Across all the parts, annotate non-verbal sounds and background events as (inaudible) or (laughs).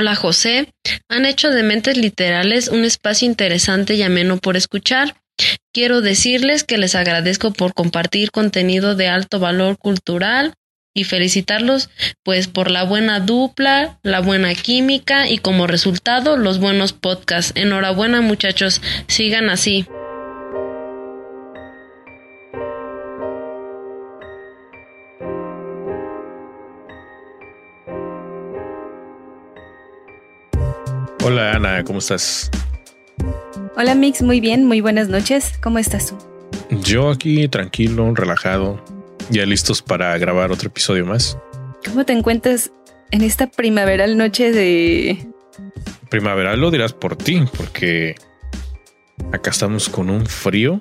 Hola José. Han hecho de Mentes Literales un espacio interesante y ameno por escuchar. Quiero decirles que les agradezco por compartir contenido de alto valor cultural y felicitarlos pues por la buena dupla, la buena química y como resultado los buenos podcasts. Enhorabuena muchachos, sigan así. Hola Ana, ¿cómo estás? Hola Mix, muy bien, muy buenas noches. ¿Cómo estás tú? Yo aquí tranquilo, relajado, ya listos para grabar otro episodio más. ¿Cómo te encuentras en esta primaveral noche de... Primaveral lo dirás por ti, porque acá estamos con un frío.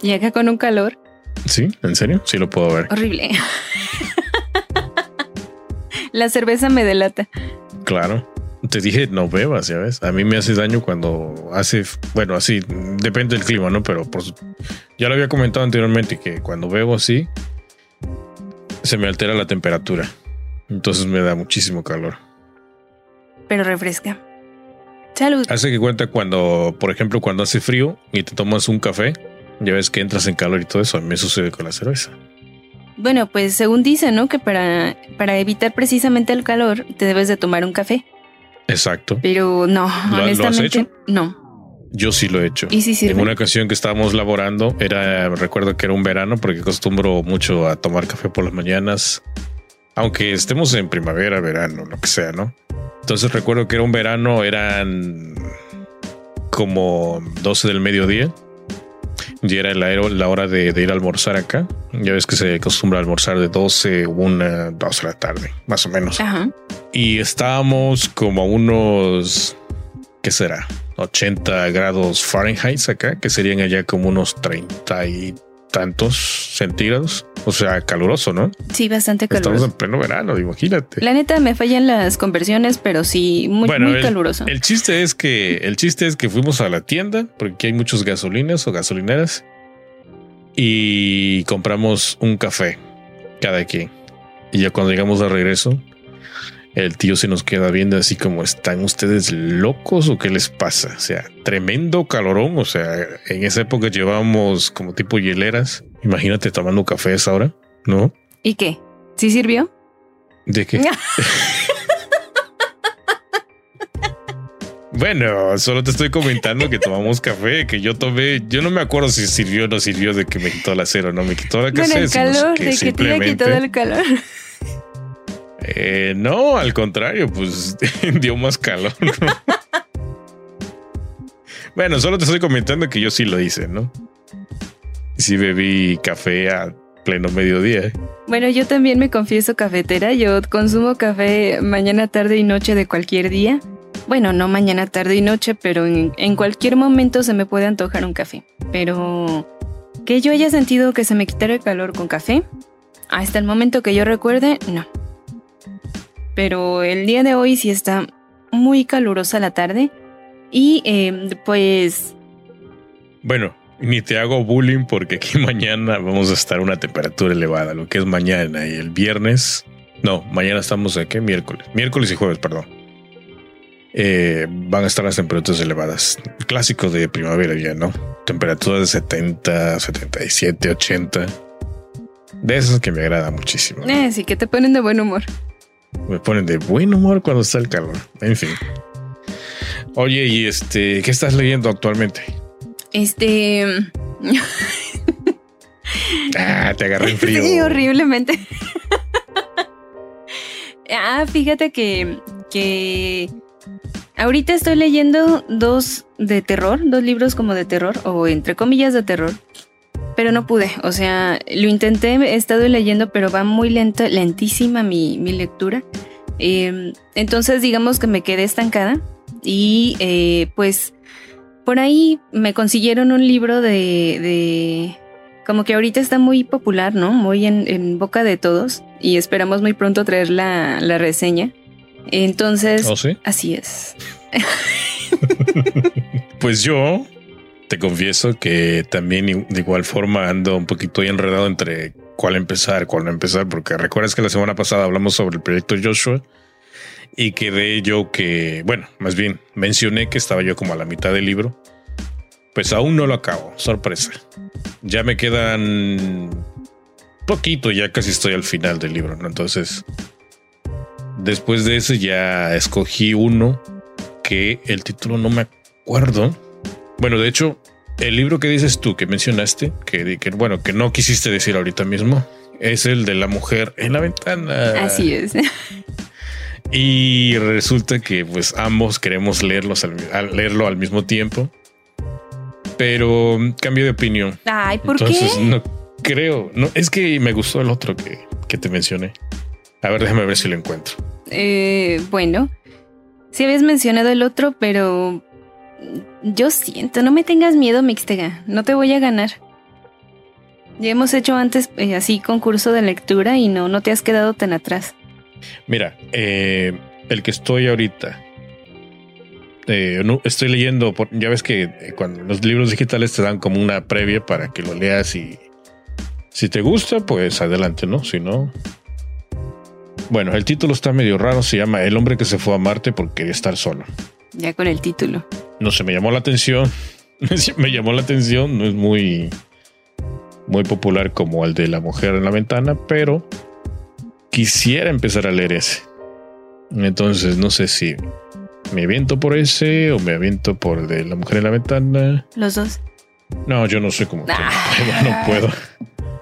Y acá con un calor. Sí, ¿en serio? Sí lo puedo ver. Horrible. (laughs) La cerveza me delata. Claro. Te dije no bebas, ya ves. A mí me hace daño cuando hace, bueno, así depende del clima, ¿no? Pero por, ya lo había comentado anteriormente que cuando bebo así se me altera la temperatura. Entonces me da muchísimo calor. Pero refresca. Salud. Hace que cuenta cuando, por ejemplo, cuando hace frío y te tomas un café, ya ves que entras en calor y todo eso. A mí me sucede con la cerveza. Bueno, pues según dice, ¿no? Que para, para evitar precisamente el calor te debes de tomar un café. Exacto. Pero no, honestamente, no. Yo sí lo he hecho. Y sí En una ocasión que estábamos laborando, era, recuerdo que era un verano, porque acostumbro mucho a tomar café por las mañanas, aunque estemos en primavera, verano, lo que sea, ¿no? Entonces recuerdo que era un verano, eran como 12 del mediodía y era la, hora de, ir a almorzar acá. Ya ves que se acostumbra a almorzar de 12, 1, 2 de la tarde, más o menos. Y estábamos como a unos, ¿qué será? 80 grados Fahrenheit acá, que serían allá como unos 30 y tantos centígrados. O sea, caluroso, ¿no? Sí, bastante caluroso. Estamos en pleno verano, imagínate. La neta me fallan las conversiones, pero sí, muy, muy caluroso. El chiste es que, el chiste es que fuimos a la tienda, porque hay muchos gasolinas o gasolineras, y compramos un café cada quien. Y ya cuando llegamos de regreso, el tío se nos queda viendo así como están ustedes locos o qué les pasa. O sea, tremendo calorón. O sea, en esa época llevábamos como tipo hieleras. Imagínate tomando café a esa hora, ¿no? ¿Y qué? ¿Sí sirvió? ¿De qué? (laughs) bueno, solo te estoy comentando que tomamos café, que yo tomé. Yo no me acuerdo si sirvió o no sirvió de que me quitó la cera o no me quitó la cera. el calor, de que te quitado el calor. Eh, no, al contrario, pues (laughs) dio más calor. (laughs) bueno, solo te estoy comentando que yo sí lo hice, ¿no? Sí bebí café a pleno mediodía. Bueno, yo también me confieso cafetera. Yo consumo café mañana, tarde y noche de cualquier día. Bueno, no mañana, tarde y noche, pero en, en cualquier momento se me puede antojar un café. Pero que yo haya sentido que se me quitara el calor con café, hasta el momento que yo recuerde, no pero el día de hoy sí está muy calurosa la tarde y em, pues... Bueno, ni te hago bullying porque aquí (laughs) mañana vamos a estar a una temperatura elevada, lo que es mañana y el viernes. No, mañana estamos aquí miércoles, miércoles y jueves, perdón. Eh, van a estar las temperaturas elevadas. Clásico de primavera ya, ¿no? Temperaturas de 70, 77, 80. De esas que me agrada muchísimo. Eh, sí, que te ponen de buen humor. Me ponen de buen humor cuando está el calor. En fin. Oye, y este, ¿qué estás leyendo actualmente? Este. ah, te agarré en frío. (laughs) Sí, horriblemente. ah, fíjate que, que ahorita estoy leyendo dos de terror, dos libros como de terror, o entre comillas de terror pero no pude. O sea, lo intenté, he estado leyendo, pero va muy lenta, lentísima mi, lectura. Em, entonces, digamos que me quedé estancada y eh, pues por ahí me consiguieron un libro de, como que ahorita está muy popular, ¿no? Muy en, boca de todos y esperamos muy pronto traer la, la reseña. Entonces, ¿Oh, sí? así es. (laughs) pues yo te confieso que también de igual forma ando un poquito enredado entre cuál empezar, cuál no empezar, porque recuerdas que la semana pasada hablamos sobre el proyecto Joshua y quedé yo que, bueno, más bien mencioné que estaba yo como a la mitad del libro. Pues aún no lo acabo, sorpresa. Ya me quedan poquito, ya casi estoy al final del libro, ¿no? Entonces, después de eso ya escogí uno que el título no me acuerdo. Bueno, de hecho, el libro que dices tú, que mencionaste, que, que bueno, que no quisiste decir ahorita mismo, es el de la mujer en la ventana. Así es. (laughs) Y resulta que pues ambos queremos leerlos al, leerlo al mismo tiempo. Pero cambio de opinión. Ay, ¿por Entonces, no creo. No, es que me gustó el otro que, que te mencioné. A ver, déjame ver si lo encuentro. Eh, bueno, sí habías mencionado el otro, pero yo siento, no me tengas miedo, Mixtega. No te voy a ganar. Ya hemos hecho antes eh, así concurso de lectura y no, no te has quedado tan atrás. Mira, eh, el que estoy ahorita. Eh, no, estoy leyendo, por, ya ves que cuando los libros digitales te dan como una previa para que lo leas y si te gusta, pues adelante, ¿no? Si no... Bueno, el título está medio raro, se llama El hombre que se fue a Marte porque quería estar solo. Ya con el título. No se me llamó la atención. (laughs) me llamó la atención, no es muy muy popular como el de la mujer en la ventana, pero quisiera empezar a leer ese. Entonces no sé si me aviento por ese o me aviento por el de la mujer en la ventana. Los dos. No, yo no sé cómo. Ah. (laughs) No puedo.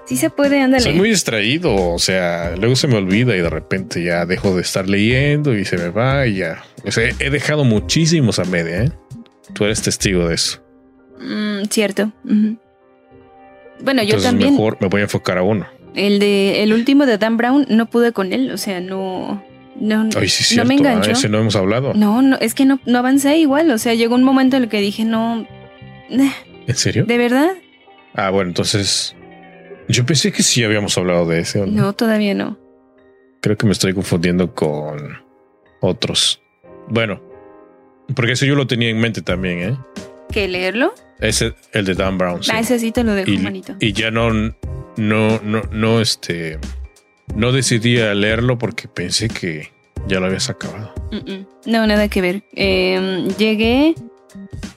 Sí se puede, ándale. Soy muy distraído, o sea, luego se me olvida y de repente ya dejo de estar leyendo y se me va y ya. O sea, he dejado muchísimos a media, ¿eh? Tú eres testigo de eso. Mm, cierto. Bueno, yo también. Mejor me voy a enfocar a uno. El de el último de Dan Brown no pude con él, o sea, no no, sí, no me enganchó. ese no hemos hablado. No, no, es que no, no avancé igual, o sea, llegó un momento en el que dije, no. ¿En serio? ¿De verdad? Ah, bueno, entonces yo pensé que sí habíamos hablado de ese. No? no, todavía no. Creo que me estoy confundiendo con otros. Bueno, porque eso yo lo tenía en mente también, ¿eh? ¿Qué leerlo? Ese, el de Dan Brown. Ah, ese sí te lo dejo, manito. Y ya no, no, no, no, este, no decidí leerlo porque pensé que ya lo habías acabado. No, nada que ver. Em, llegué,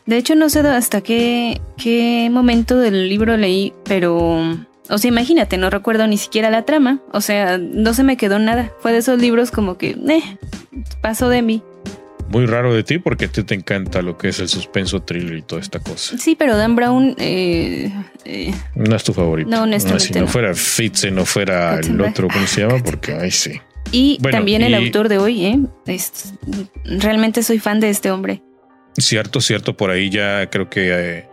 de hecho no sé hasta qué, qué momento del libro leí, pero, o sea, imagínate, no recuerdo ni siquiera la trama, o sea, no se me quedó nada. Fue de esos libros como que, eh, pasó de mí muy raro de ti porque a ti te encanta lo que es el suspenso thriller y toda esta cosa. Sí, pero Dan Brown eh, eh, no es tu favorito. No, honestamente. si no, fuera Fitz, no fuera el otro, ¿cómo se llama? Porque ahí sí. Y también el autor de hoy, ¿eh? realmente soy fan de este hombre. Cierto, cierto, por ahí ya creo que... Eh,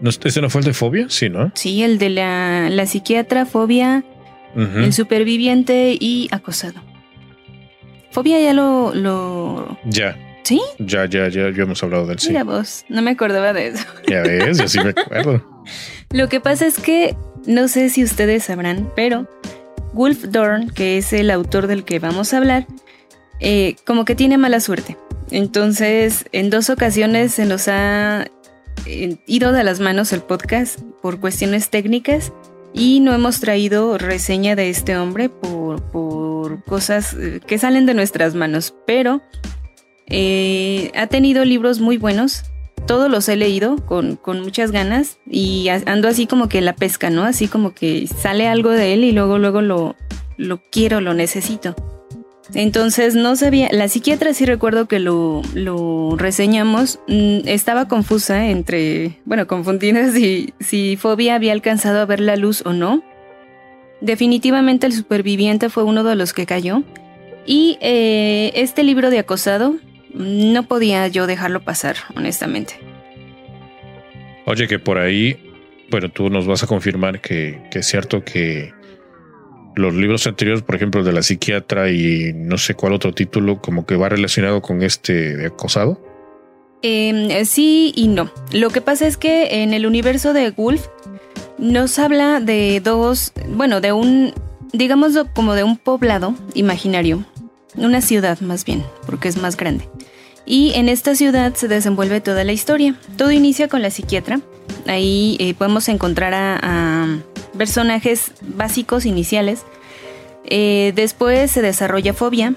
¿no, ¿Ese no fue el de Fobia? Sí, ¿no? Sí, el de la, la psiquiatra, Fobia, el superviviente y acosado. Fobia ya lo, lo... Ya. ¿Sí? Ya, ya, ya, ya hemos hablado del sí. Mira vos, no me acordaba de eso. Ya ves, yo sí me acuerdo. (laughs) lo que pasa es que, no sé si ustedes sabrán, pero Wolf Dorn, que es el autor del que vamos a hablar, eh, como que tiene mala suerte. Entonces, en dos ocasiones se nos ha ido de las manos el podcast por cuestiones técnicas y no hemos traído reseña de este hombre por, por cosas eh, que salen de nuestras manos, pero eh, ha tenido libros muy buenos. Todos los he leído con, muchas ganas y ando así como que la pesca, ¿no? Así como que sale algo de él y luego, luego lo, lo quiero, lo necesito. Entonces no sabía, la psiquiatra sí recuerdo que lo, lo reseñamos, mm, estaba confusa entre, bueno, confundida (laughs) si, si Fobia había alcanzado a ver la luz o no. Definitivamente el superviviente fue uno de los que cayó. Y eh, este libro de acosado no podía yo dejarlo pasar, honestamente. Oye, que por ahí, bueno, tú nos vas a confirmar que, es cierto que los libros anteriores, por ejemplo, de la psiquiatra y no sé cuál otro título, como que va relacionado con este acosado. Em, sí y no. Lo que pasa es que en el universo de Wolf nos habla de dos, bueno, de un, digamos como de un poblado imaginario, una ciudad más bien, porque es más grande. Y en esta ciudad se desenvuelve toda la historia. Todo inicia con la psiquiatra. Ahí eh, podemos encontrar a, personajes básicos iniciales. Eh, después se desarrolla Fobia.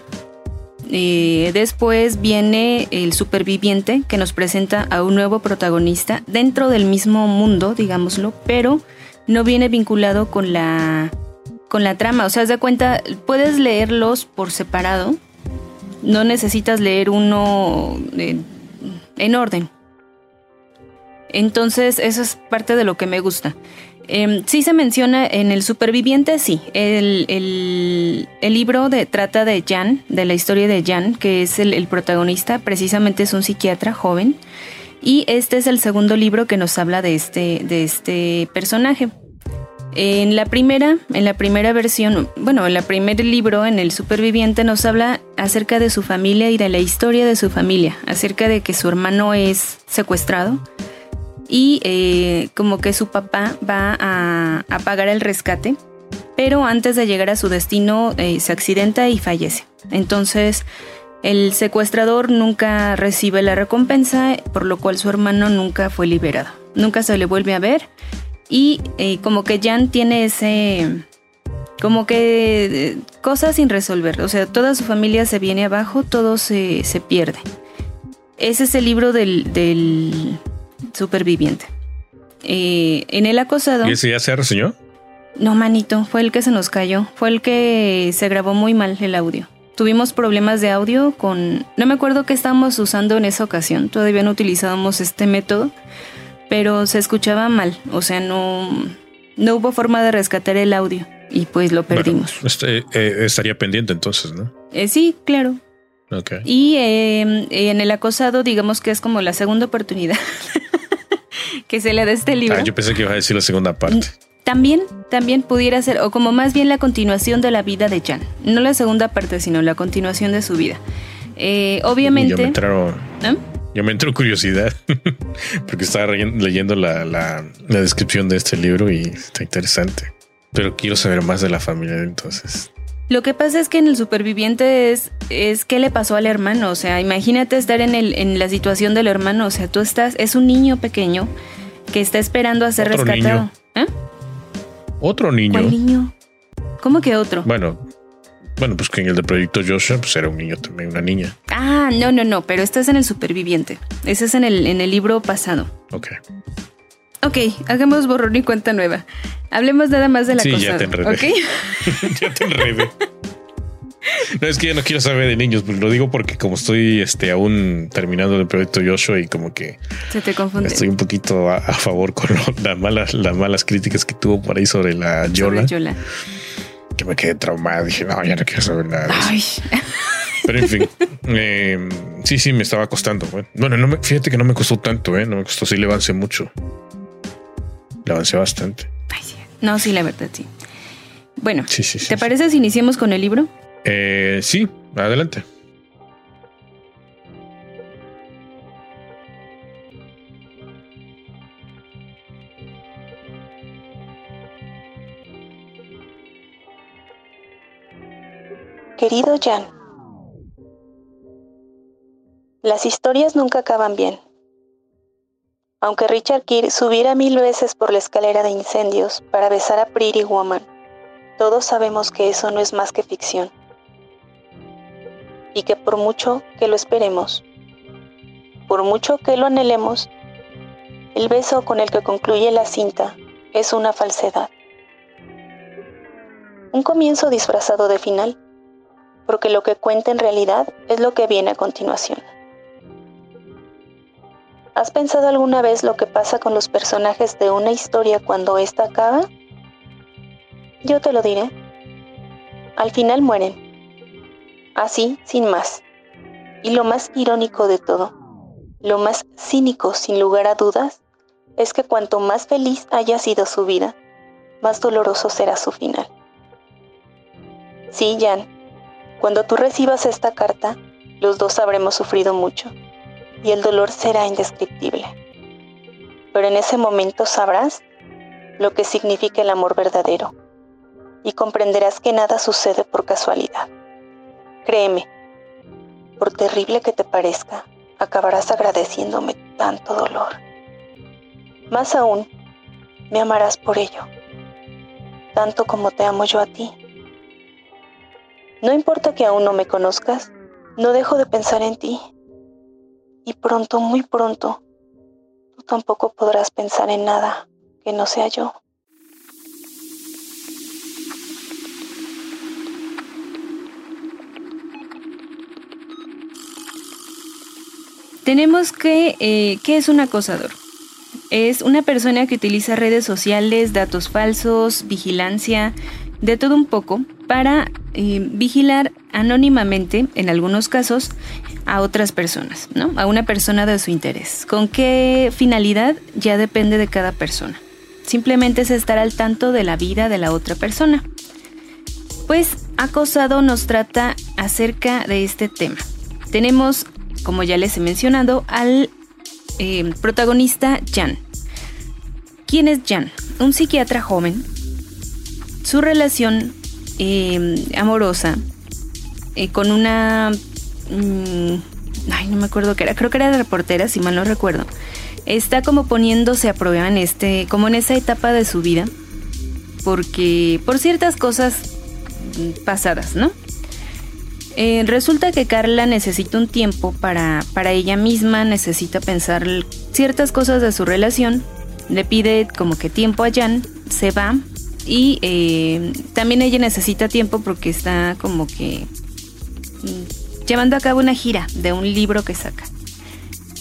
Eh, después viene el superviviente que nos presenta a un nuevo protagonista dentro del mismo mundo, digámoslo, pero no viene vinculado con la con la trama. O sea, de cuenta, puedes leerlos por separado. No necesitas leer uno en orden. Entonces, eso es parte de lo que me gusta. Eh, sí se menciona en El Superviviente, sí. El, libro de, trata de Jan, de la historia de Jan, que es el, protagonista, precisamente es un psiquiatra joven. Y este es el segundo libro que nos habla de este, de este personaje. En la primera, en la primera versión, bueno, en el primer libro, en el superviviente, nos habla acerca de su familia y de la historia de su familia, acerca de que su hermano es secuestrado y eh, como que su papá va a, pagar el rescate, pero antes de llegar a su destino eh, se accidenta y fallece. Entonces el secuestrador nunca recibe la recompensa, por lo cual su hermano nunca fue liberado. Nunca se le vuelve a ver y eh, como que Jan tiene ese como que cosas sin resolver. O sea, toda su familia se viene abajo, todo se, pierde. Ese es el libro del, superviviente. Eh, en el acosado. ¿Y ese ya se reseñó? No, manito, fue el que se nos cayó. Fue el que se grabó muy mal el audio. Tuvimos problemas de audio con... No me acuerdo qué estábamos usando en esa ocasión. Todavía no utilizábamos este método. Pero se escuchaba mal. O sea, no... No hubo forma de rescatar el audio. Y pues lo perdimos. este, eh, estaría pendiente entonces, ¿no? Eh, sí, claro. Y em, en el acosado, digamos que es como la segunda oportunidad (laughs) que se le da este libro. Ah, yo pensé que iba a decir la segunda parte. También, también pudiera ser, o como más bien la continuación de la vida de Jan. No la segunda parte, sino la continuación de su vida. Eh, obviamente. Yo me entró, ¿Ah? yo me entró curiosidad (laughs) porque estaba leyendo la, la descripción de este libro y está interesante. Pero quiero saber más de la familia, entonces. Lo que pasa es que en el superviviente es, es qué le pasó al hermano. O sea, imagínate estar en, el, en la situación del hermano. O sea, tú estás, es un niño pequeño que está esperando a ser rescatado. ¿Eh? Otro niño. ¿Cuál niño? ¿Cómo que otro? Bueno, bueno, pues que en el de Proyecto Joshua, pues era un niño también, una niña. Ah, no, no, no, pero este es en el superviviente. Ese es en el, en el libro pasado. Ok. Ok, hagamos borrón y cuenta nueva. Hablemos nada más de la sí, ya te enredé. (laughs) ya te enredé. No, es que ya no quiero saber de niños, lo digo porque como estoy este, aún terminando el proyecto Joshua y como que se te confunde. Estoy un poquito a, favor con las malas, las malas críticas que tuvo por ahí sobre la Yola. Que me quedé traumada. Dije, no, ya no quiero saber nada. Pero en fin, (laughs) eh, sí, sí, me estaba costando. Bueno, no me, fíjate que no me costó tanto, ¿eh? No me costó, sí le avancé mucho. Le avancé bastante. No, sí, la verdad, sí. Bueno, ¿te parece si iniciamos con el libro? Eh, sí, adelante. Querido Jan, las historias nunca acaban bien. Aunque Richard Gere subiera mil veces por la escalera de incendios para besar a Pretty Woman, todos sabemos que eso no es más que ficción. Y que por mucho que lo esperemos, por mucho que lo anhelemos, el beso con el que concluye la cinta es una falsedad. Un comienzo disfrazado de final, porque lo que cuenta en realidad es lo que viene a continuación. ¿Has pensado alguna vez lo que pasa con los personajes de una historia cuando ésta acaba? Yo te lo diré. Al final mueren. Así, sin más. Y lo más irónico de todo, lo más cínico sin lugar a dudas, es que cuanto más feliz haya sido su vida, más doloroso será su final. Sí, Jan, cuando tú recibas esta carta, los dos habremos sufrido mucho y el dolor será indescriptible. Pero en ese momento sabrás lo que significa el amor verdadero y comprenderás que nada sucede por casualidad. Créeme, por terrible que te parezca, acabarás agradeciéndome tanto dolor. Más aún, me amarás por ello. tanto como te amo yo a ti. No importa que aún no me conozcas, no dejo de pensar en ti. Y pronto, muy pronto, tú tampoco podrás pensar en nada que no sea yo. Tenemos que, eh, ¿qué es un acosador? Es una persona que utiliza redes sociales, datos falsos, vigilancia, de todo un poco, para eh, vigilar anónimamente, en algunos casos, a otras personas, ¿no? A una persona de su interés. ¿Con qué finalidad? Ya depende de cada persona. Simplemente es estar al tanto de la vida de la otra persona. Pues acosado nos trata acerca de este tema. Tenemos como ya les he mencionado, al eh, protagonista Jan. ¿Quién es Jan? Un psiquiatra joven. Su relación eh, amorosa eh, con una... Mm, ay, no me acuerdo qué era. Creo que era reportera, si mal no recuerdo. Está como poniéndose a prueba en este, como en esa etapa de su vida. Porque por ciertas cosas pasadas, ¿no? Eh, resulta que Carla necesita un tiempo para, para ella misma, necesita pensar ciertas cosas de su relación, le pide como que tiempo a Jan, se va y eh, también ella necesita tiempo porque está como que llevando a cabo una gira de un libro que saca.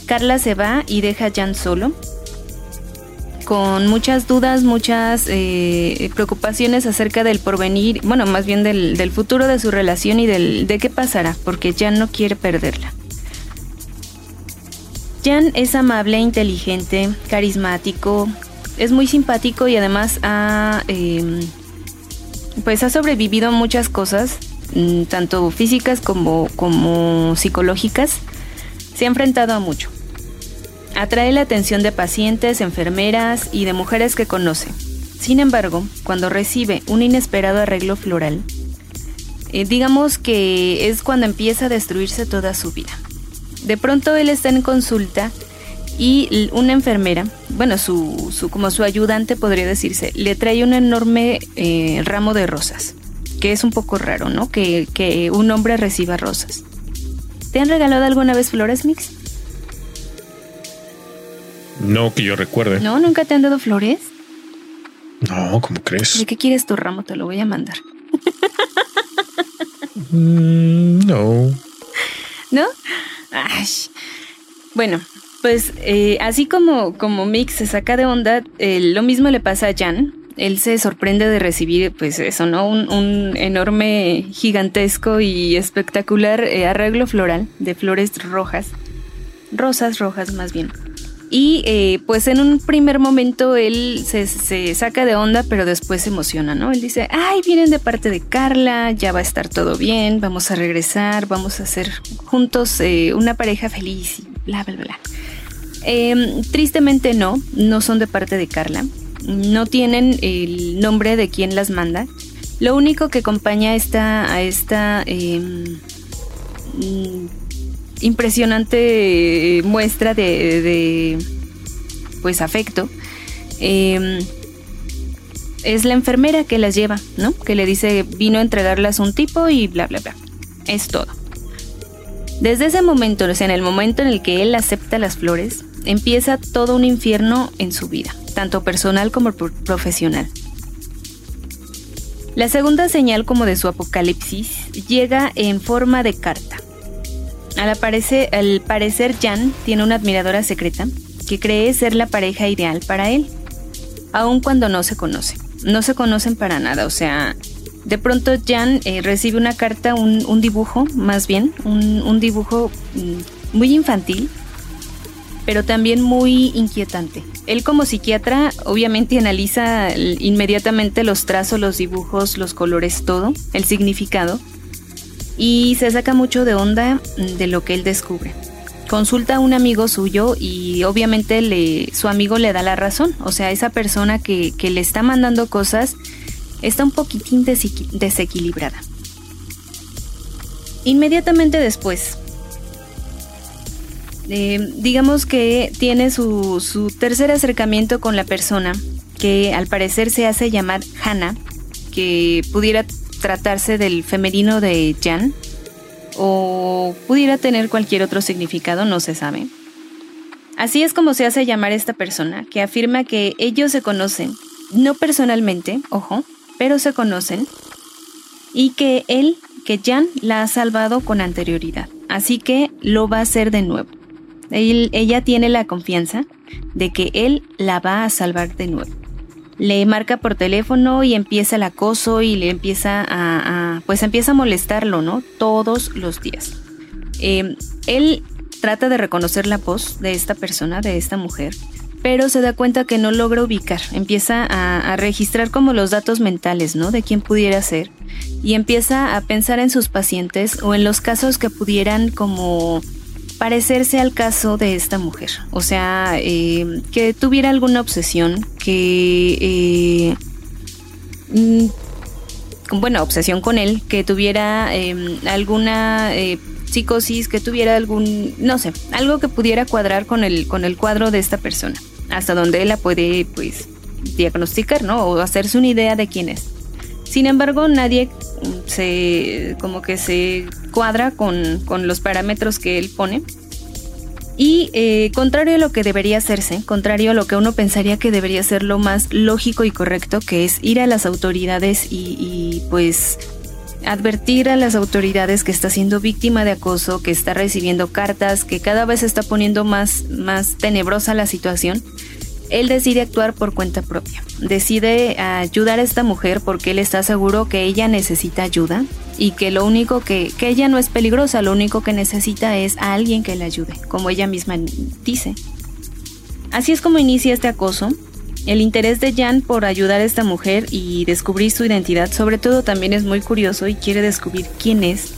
Carla se va y deja a Jan solo con muchas dudas, muchas eh, preocupaciones acerca del porvenir, bueno, más bien del, futuro de su relación y del, de qué pasará, porque Jan no quiere perderla. Jan es amable, inteligente, carismático, es muy simpático y además ha, em, pues ha sobrevivido muchas cosas, tanto físicas como, como psicológicas. Se ha enfrentado a mucho. Atrae la atención de pacientes, enfermeras y de mujeres que conoce. Sin embargo, cuando recibe un inesperado arreglo floral, eh, digamos que es cuando empieza a destruirse toda su vida. De pronto él está en consulta y una enfermera, bueno, su, como su ayudante podría decirse, le trae un enorme eh, ramo de rosas, que es un poco raro, ¿no? Que, que un hombre reciba rosas. ¿Te han regalado alguna vez flores, Mix? No que yo recuerde. ¿No? ¿Nunca te han dado flores? No, ¿cómo crees? ¿De qué quieres tu ramo? Te lo voy a mandar. Mm, no. ¿No? Ay. Bueno, pues eh, así como, como Mix se saca de onda, eh, lo mismo le pasa a Jan. Él se sorprende de recibir, pues eso, ¿no? Un, enorme, gigantesco y espectacular eh, arreglo floral de flores rojas. Rosas rojas más bien. Y eh, pues en un primer momento él se, saca de onda, pero después se emociona, ¿no? Él dice, ay, vienen de parte de Carla, ya va a estar todo bien, vamos a regresar, vamos a ser juntos eh, una pareja feliz y bla, bla, bla. Em, tristemente no, no son de parte de Carla, no tienen el nombre de quien las manda. Lo único que acompaña esta, a esta em, impresionante eh, muestra de, pues afecto. Em, es la enfermera que las lleva, ¿no? Que le dice vino a entregarlas un tipo y bla bla bla. Es todo. Desde ese momento, o sea, en el momento en el que él acepta las flores, empieza todo un infierno en su vida, tanto personal como profesional. La segunda señal como de su apocalipsis llega en forma de carta. Al, parecer, Jan tiene una admiradora secreta que cree ser la pareja ideal para él, aun cuando no se conoce. No se conocen para nada, o sea, de pronto Jan eh, recibe una carta, un, dibujo, más bien, un, dibujo mm, muy infantil, pero también muy inquietante. Él como psiquiatra obviamente analiza inmediatamente los trazos, los dibujos, los colores, todo, el significado, y se saca mucho de onda de lo que él descubre. Consulta a un amigo suyo y obviamente le, su amigo le da la razón. O sea, esa persona que, le está mandando cosas está un poquitín desequilibrada. Inmediatamente después, eh, digamos que tiene su, su tercer acercamiento con la persona que al parecer se hace llamar Hannah que pudiera tratarse del femenino de Jan o pudiera tener cualquier otro significado, no se sabe. Así es como se hace llamar esta persona, que afirma que ellos se conocen, no personalmente, ojo, pero se conocen, y que él, que Jan, la ha salvado con anterioridad, así que lo va a hacer de nuevo. Ella tiene la confianza de que él la va a salvar de nuevo. Le marca por teléfono y empieza el acoso y le empieza a, pues empieza a molestarlo, ¿no? Todos los días. Em, él trata de reconocer la voz de esta persona, de esta mujer, pero se da cuenta que no logra ubicar. Empieza a, a, registrar como los datos mentales, ¿no? De quién pudiera ser. Y empieza a pensar en sus pacientes o en los casos que pudieran como parecerse al caso de esta mujer. O sea, eh, que tuviera alguna obsesión, que... Eh, mm, bueno, obsesión con él, que tuviera em, alguna eh, psicosis, que tuviera algún, no sé, algo que pudiera cuadrar con el, con el cuadro de esta persona, hasta donde él la puede, pues, diagnosticar, ¿no? O hacerse una idea de quién es. Sin embargo, nadie se como que se cuadra con, los parámetros que él pone. Y eh, contrario a lo que debería hacerse, contrario a lo que uno pensaría que debería ser lo más lógico y correcto, que es ir a las autoridades y, y pues advertir a las autoridades que está siendo víctima de acoso, que está recibiendo cartas, que cada vez está poniendo más, más tenebrosa la situación, él decide actuar por cuenta propia. Decide ayudar a esta mujer porque él está seguro que ella necesita ayuda y que lo único que, que ella no es peligrosa, lo único que necesita es a alguien que le ayude, como ella misma dice. Así es como inicia este acoso. El interés de Jan por ayudar a esta mujer y descubrir su identidad, sobre todo también es muy curioso y quiere descubrir quién es.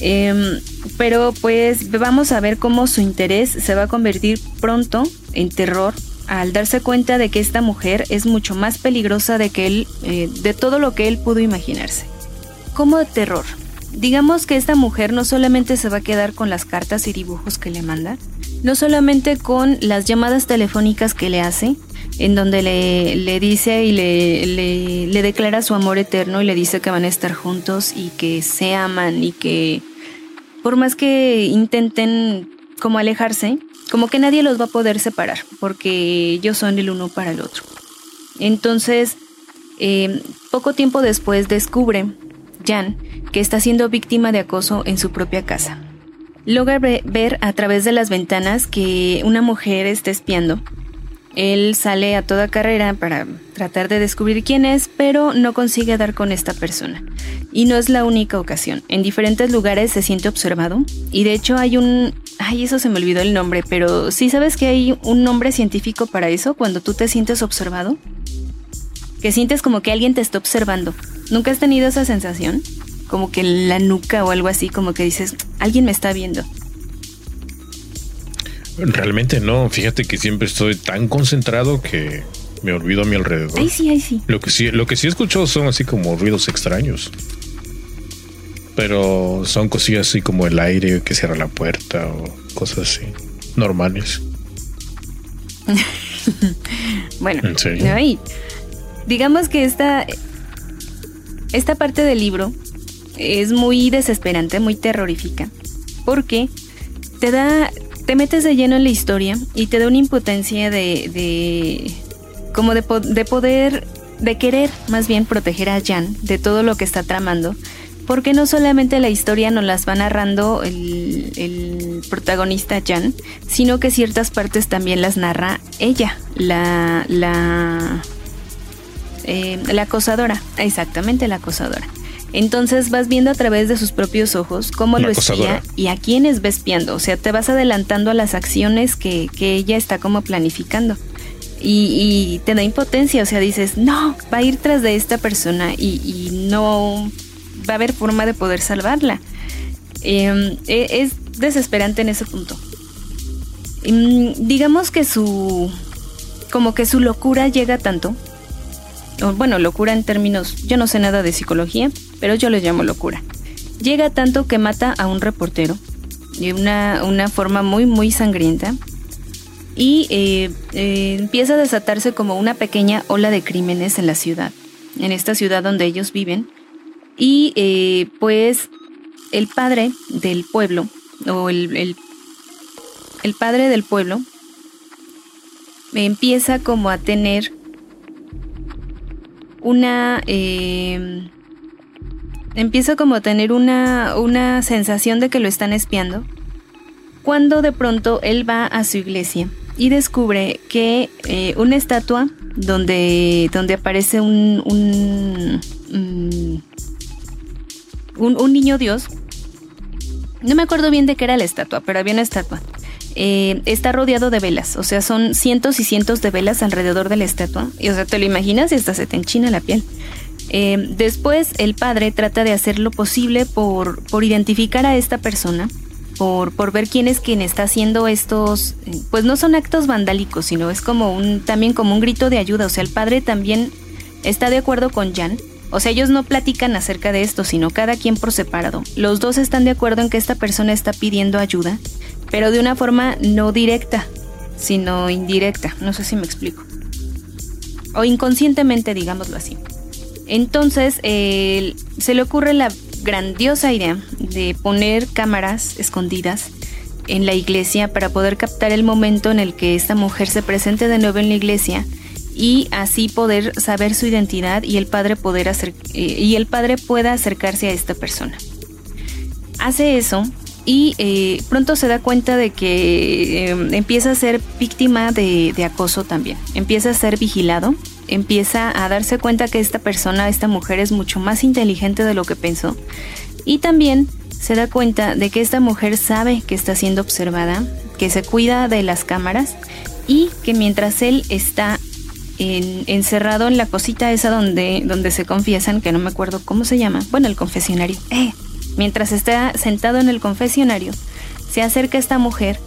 Em, pero pues vamos a ver cómo su interés se va a convertir pronto en terror al darse cuenta de que esta mujer es mucho más peligrosa de que él, eh, de todo lo que él pudo imaginarse. Como de terror. Digamos que esta mujer no solamente se va a quedar con las cartas y dibujos que le manda, no solamente con las llamadas telefónicas que le hace, en donde le, le dice y le, le, le declara su amor eterno y le dice que van a estar juntos y que se aman y que por más que intenten como alejarse, como que nadie los va a poder separar, porque ellos son el uno para el otro. Entonces, eh, poco tiempo después descubre Jan que está siendo víctima de acoso en su propia casa. Logra ver a través de las ventanas que una mujer está espiando. Él sale a toda carrera para tratar de descubrir quién es, pero no consigue dar con esta persona. Y no es la única ocasión. En diferentes lugares se siente observado y de hecho hay un Ay, eso se me olvidó el nombre, pero ¿sí sabes que hay un nombre científico para eso cuando tú te sientes observado? Que sientes como que alguien te está observando. ¿Nunca has tenido esa sensación? Como que la nuca o algo así, como que dices, alguien me está viendo. Realmente no, fíjate que siempre estoy tan concentrado que me olvido a mi alrededor. Sí, sí. Lo que sí, lo que sí he escuchado son así como ruidos extraños pero son cosillas así como el aire que cierra la puerta o cosas así, normales. (laughs) bueno, digamos que esta, esta parte del libro es muy desesperante, muy terrorífica, porque te da, te metes de lleno en la historia y te da una impotencia de, de como de, de poder, de querer más bien proteger a Jan de todo lo que está tramando porque no solamente la historia nos las va narrando el, protagonista Jan, sino que ciertas partes también las narra ella, la, la, eh, la acosadora, exactamente la acosadora. Entonces vas viendo a través de sus propios ojos cómo lo espía y a quiénes va espiando. O sea, te vas adelantando a las acciones que, ella está como planificando. Y, te da impotencia, o sea, dices, no, va a ir tras de esta persona y, y no va a haber forma de poder salvarla. Em, e, es desesperante en ese punto. Em, digamos que su. como que su locura llega tanto. Bueno, locura en términos. Yo no sé nada de psicología, pero yo le llamo locura. Llega tanto que mata a un reportero de una, forma muy, muy sangrienta. Y eh, eh, empieza a desatarse como una pequeña ola de crímenes en la ciudad en esta ciudad donde ellos viven. Y eh, pues el padre del pueblo, o el, el, padre del pueblo, empieza como a tener una... Eh, empieza como a tener una, una sensación de que lo están espiando, cuando de pronto él va a su iglesia y descubre que eh, una estatua donde, donde aparece un, un, mm, un, niño Dios, no me acuerdo bien de qué era la estatua, pero había una estatua. Eh, está rodeado de velas, o sea, son cientos y cientos de velas alrededor de la estatua. Y o sea, te lo imaginas y hasta se te enchina la piel. Eh, después el padre trata de hacer lo posible por, por identificar a esta persona, por, por, ver quién es quien está haciendo estos, pues no son actos vandálicos, sino es como un, también como un grito de ayuda. O sea, el padre también está de acuerdo con Jan. O sea, ellos no platican acerca de esto, sino cada quien por separado. Los dos están de acuerdo en que esta persona está pidiendo ayuda, pero de una forma no directa, sino indirecta. No sé si me explico. O inconscientemente, digámoslo así. Entonces, se le ocurre la grandiosa idea de poner cámaras escondidas en la iglesia para poder captar el momento en el que esta mujer se presente de nuevo en la iglesia y así poder saber su identidad y el padre poder hacer, eh, y el padre pueda acercarse a esta persona. Hace eso y eh, pronto se da cuenta de que em, empieza a ser víctima de, acoso también, empieza a ser vigilado empieza a darse cuenta que esta persona, esta mujer es mucho más inteligente de lo que pensó. Y también se da cuenta de que esta mujer sabe que está siendo observada, que se cuida de las cámaras y que mientras él está encerrado en la cosita esa donde, donde se confiesan, que no me acuerdo cómo se llama, bueno, el confesionario, eh, mientras está sentado en el confesionario, se acerca esta mujer.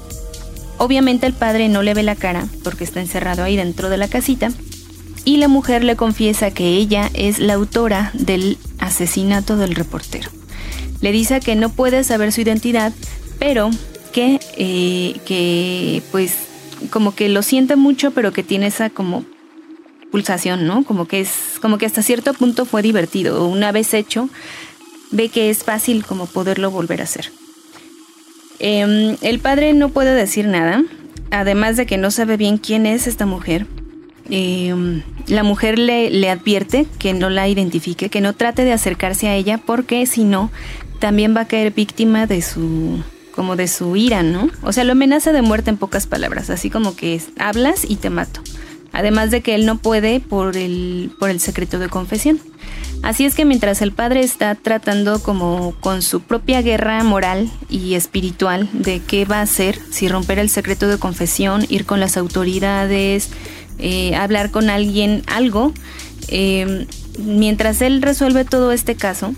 Obviamente el padre no le ve la cara porque está encerrado ahí dentro de la casita y la mujer le confiesa que ella es la autora del asesinato del reportero. Le dice que no puede saber su identidad, pero que, eh, que pues como que lo siente mucho, pero que tiene esa como pulsación, ¿no? Como que es, como que hasta cierto punto fue divertido. Una vez hecho, ve que es fácil como poderlo volver a hacer. Em, el padre no puede decir nada, además de que no sabe bien quién es esta mujer, Em, la mujer le, le advierte que no la identifique, que no trate de acercarse a ella porque si no, también va a caer víctima de su como de su ira, ¿no? O sea, lo amenaza de muerte en pocas palabras, así como que hablas y te mato. Además de que él no puede por el, por el secreto de confesión. Así es que mientras el padre está tratando como con su propia guerra moral y espiritual de qué va a hacer, si romper el secreto de confesión, ir con las autoridades, eh, hablar con alguien algo. Eh, mientras él resuelve todo este caso,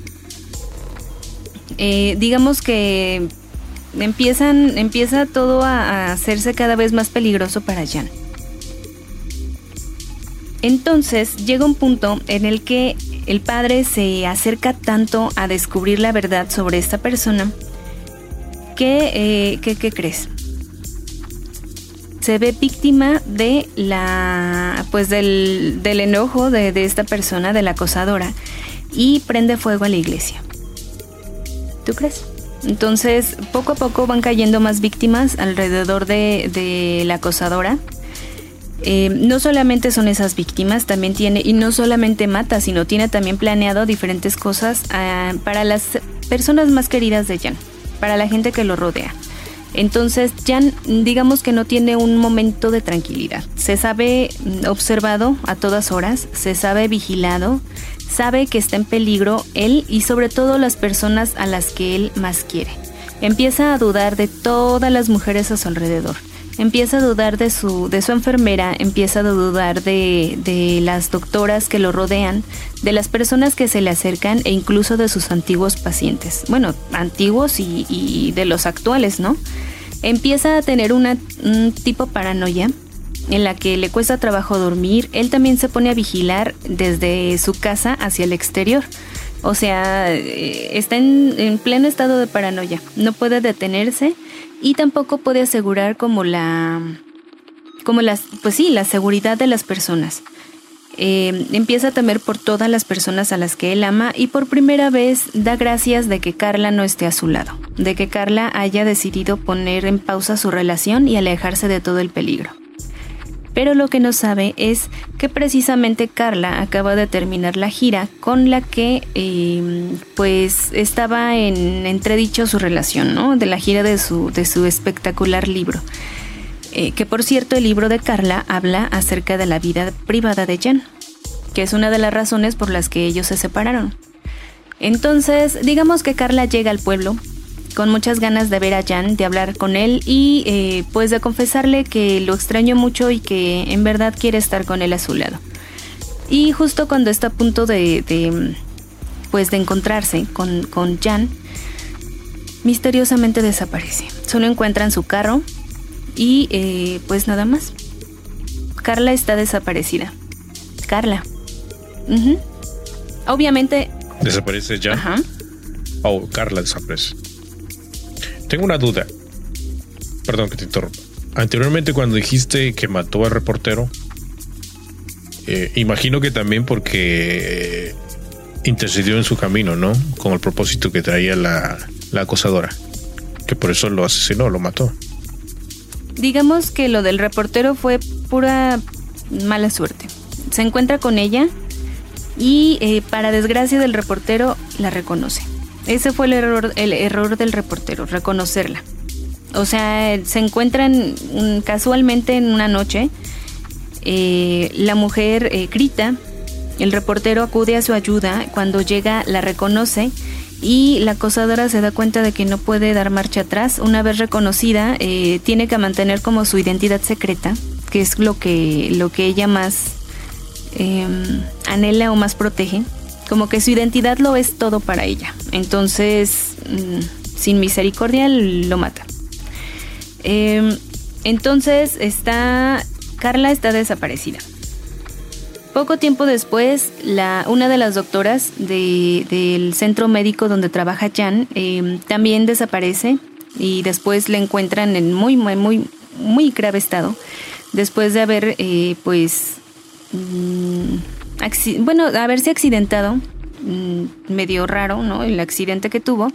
eh, digamos que empiezan, empieza todo a, hacerse cada vez más peligroso para Jan. Entonces llega un punto en el que el padre se acerca tanto a descubrir la verdad sobre esta persona que, ¿qué crees? se ve víctima de la pues del, enojo de, esta persona, de la acosadora, y prende fuego a la iglesia. ¿Tú crees? Entonces, poco a poco van cayendo más víctimas alrededor de, la acosadora. Eh, no solamente son esas víctimas, también tiene, y no solamente mata, sino tiene también planeado diferentes cosas ah, para las personas más queridas de Jan, para la gente que lo rodea. Entonces Jan digamos que no tiene un momento de tranquilidad. Se sabe mm, observado a todas horas, se sabe vigilado, sabe que está en peligro él y sobre todo las personas a las que él más quiere. Empieza a dudar de todas las mujeres a su alrededor. Empieza a dudar de su, de su enfermera, empieza a dudar de, de las doctoras que lo rodean, de las personas que se le acercan e incluso de sus antiguos pacientes. Bueno, antiguos y, de los actuales, ¿no? Empieza a tener una, un tipo paranoia en la que le cuesta trabajo dormir. Él también se pone a vigilar desde su casa hacia el exterior. O sea, eh, está en, en, pleno estado de paranoia. No puede detenerse y tampoco puede asegurar como la, como las, pues sí, la seguridad de las personas. eh, empieza a temer por todas las personas a las que él ama y por primera vez da gracias de que Carla no esté a su lado, de que Carla haya decidido poner en pausa su relación y alejarse de todo el peligro. Pero lo que no sabe es que precisamente Carla acaba de terminar la gira con la que em, pues estaba en entredicho su relación, ¿no? De la gira de su, de su espectacular libro. Eh, que por cierto el libro de Carla habla acerca de la vida privada de Jan, que es una de las razones por las que ellos se separaron. Entonces, digamos que Carla llega al pueblo con muchas ganas de ver a Jan, de hablar con él y eh, pues de confesarle que lo extraño mucho y que en verdad quiere estar con él a su lado. Y justo cuando está a punto de, pues de encontrarse con, con Jan, misteriosamente desaparece. Solo encuentran su carro y eh, pues nada más. Carla está desaparecida. Carla. Obviamente. ¿Desaparece ya? Ajá. Oh, Carla desaparece. Tengo una duda. Perdón que te. Anteriormente cuando dijiste que mató al reportero, eh, imagino que también porque intercedió en su camino, ¿no? Con el propósito que traía la, la acosadora. Que por eso lo asesinó, lo mató. Digamos que lo del reportero fue pura mala suerte. Se encuentra con ella y eh, para desgracia del reportero la reconoce. Ese fue el error, el error del reportero, reconocerla. O sea, se encuentran casualmente en una noche. Eh, la mujer eh, grita, el reportero acude a su ayuda, cuando llega la reconoce y la acosadora se da cuenta de que no puede dar marcha atrás. Una vez reconocida, eh, tiene que mantener como su identidad secreta, que es lo que, lo que ella más em, anhela o más protege. Como que su identidad lo es todo para ella. Entonces, mm, sin misericordia, lo mata. Em, entonces está. Carla está desaparecida. Poco tiempo después, la, una de las doctoras del centro médico donde trabaja Jan em, también desaparece y después la encuentran en muy, muy, muy, muy grave estado después de haber, eh, pues, mm, bueno, haberse accidentado, mm, medio raro, ¿no? El accidente que tuvo.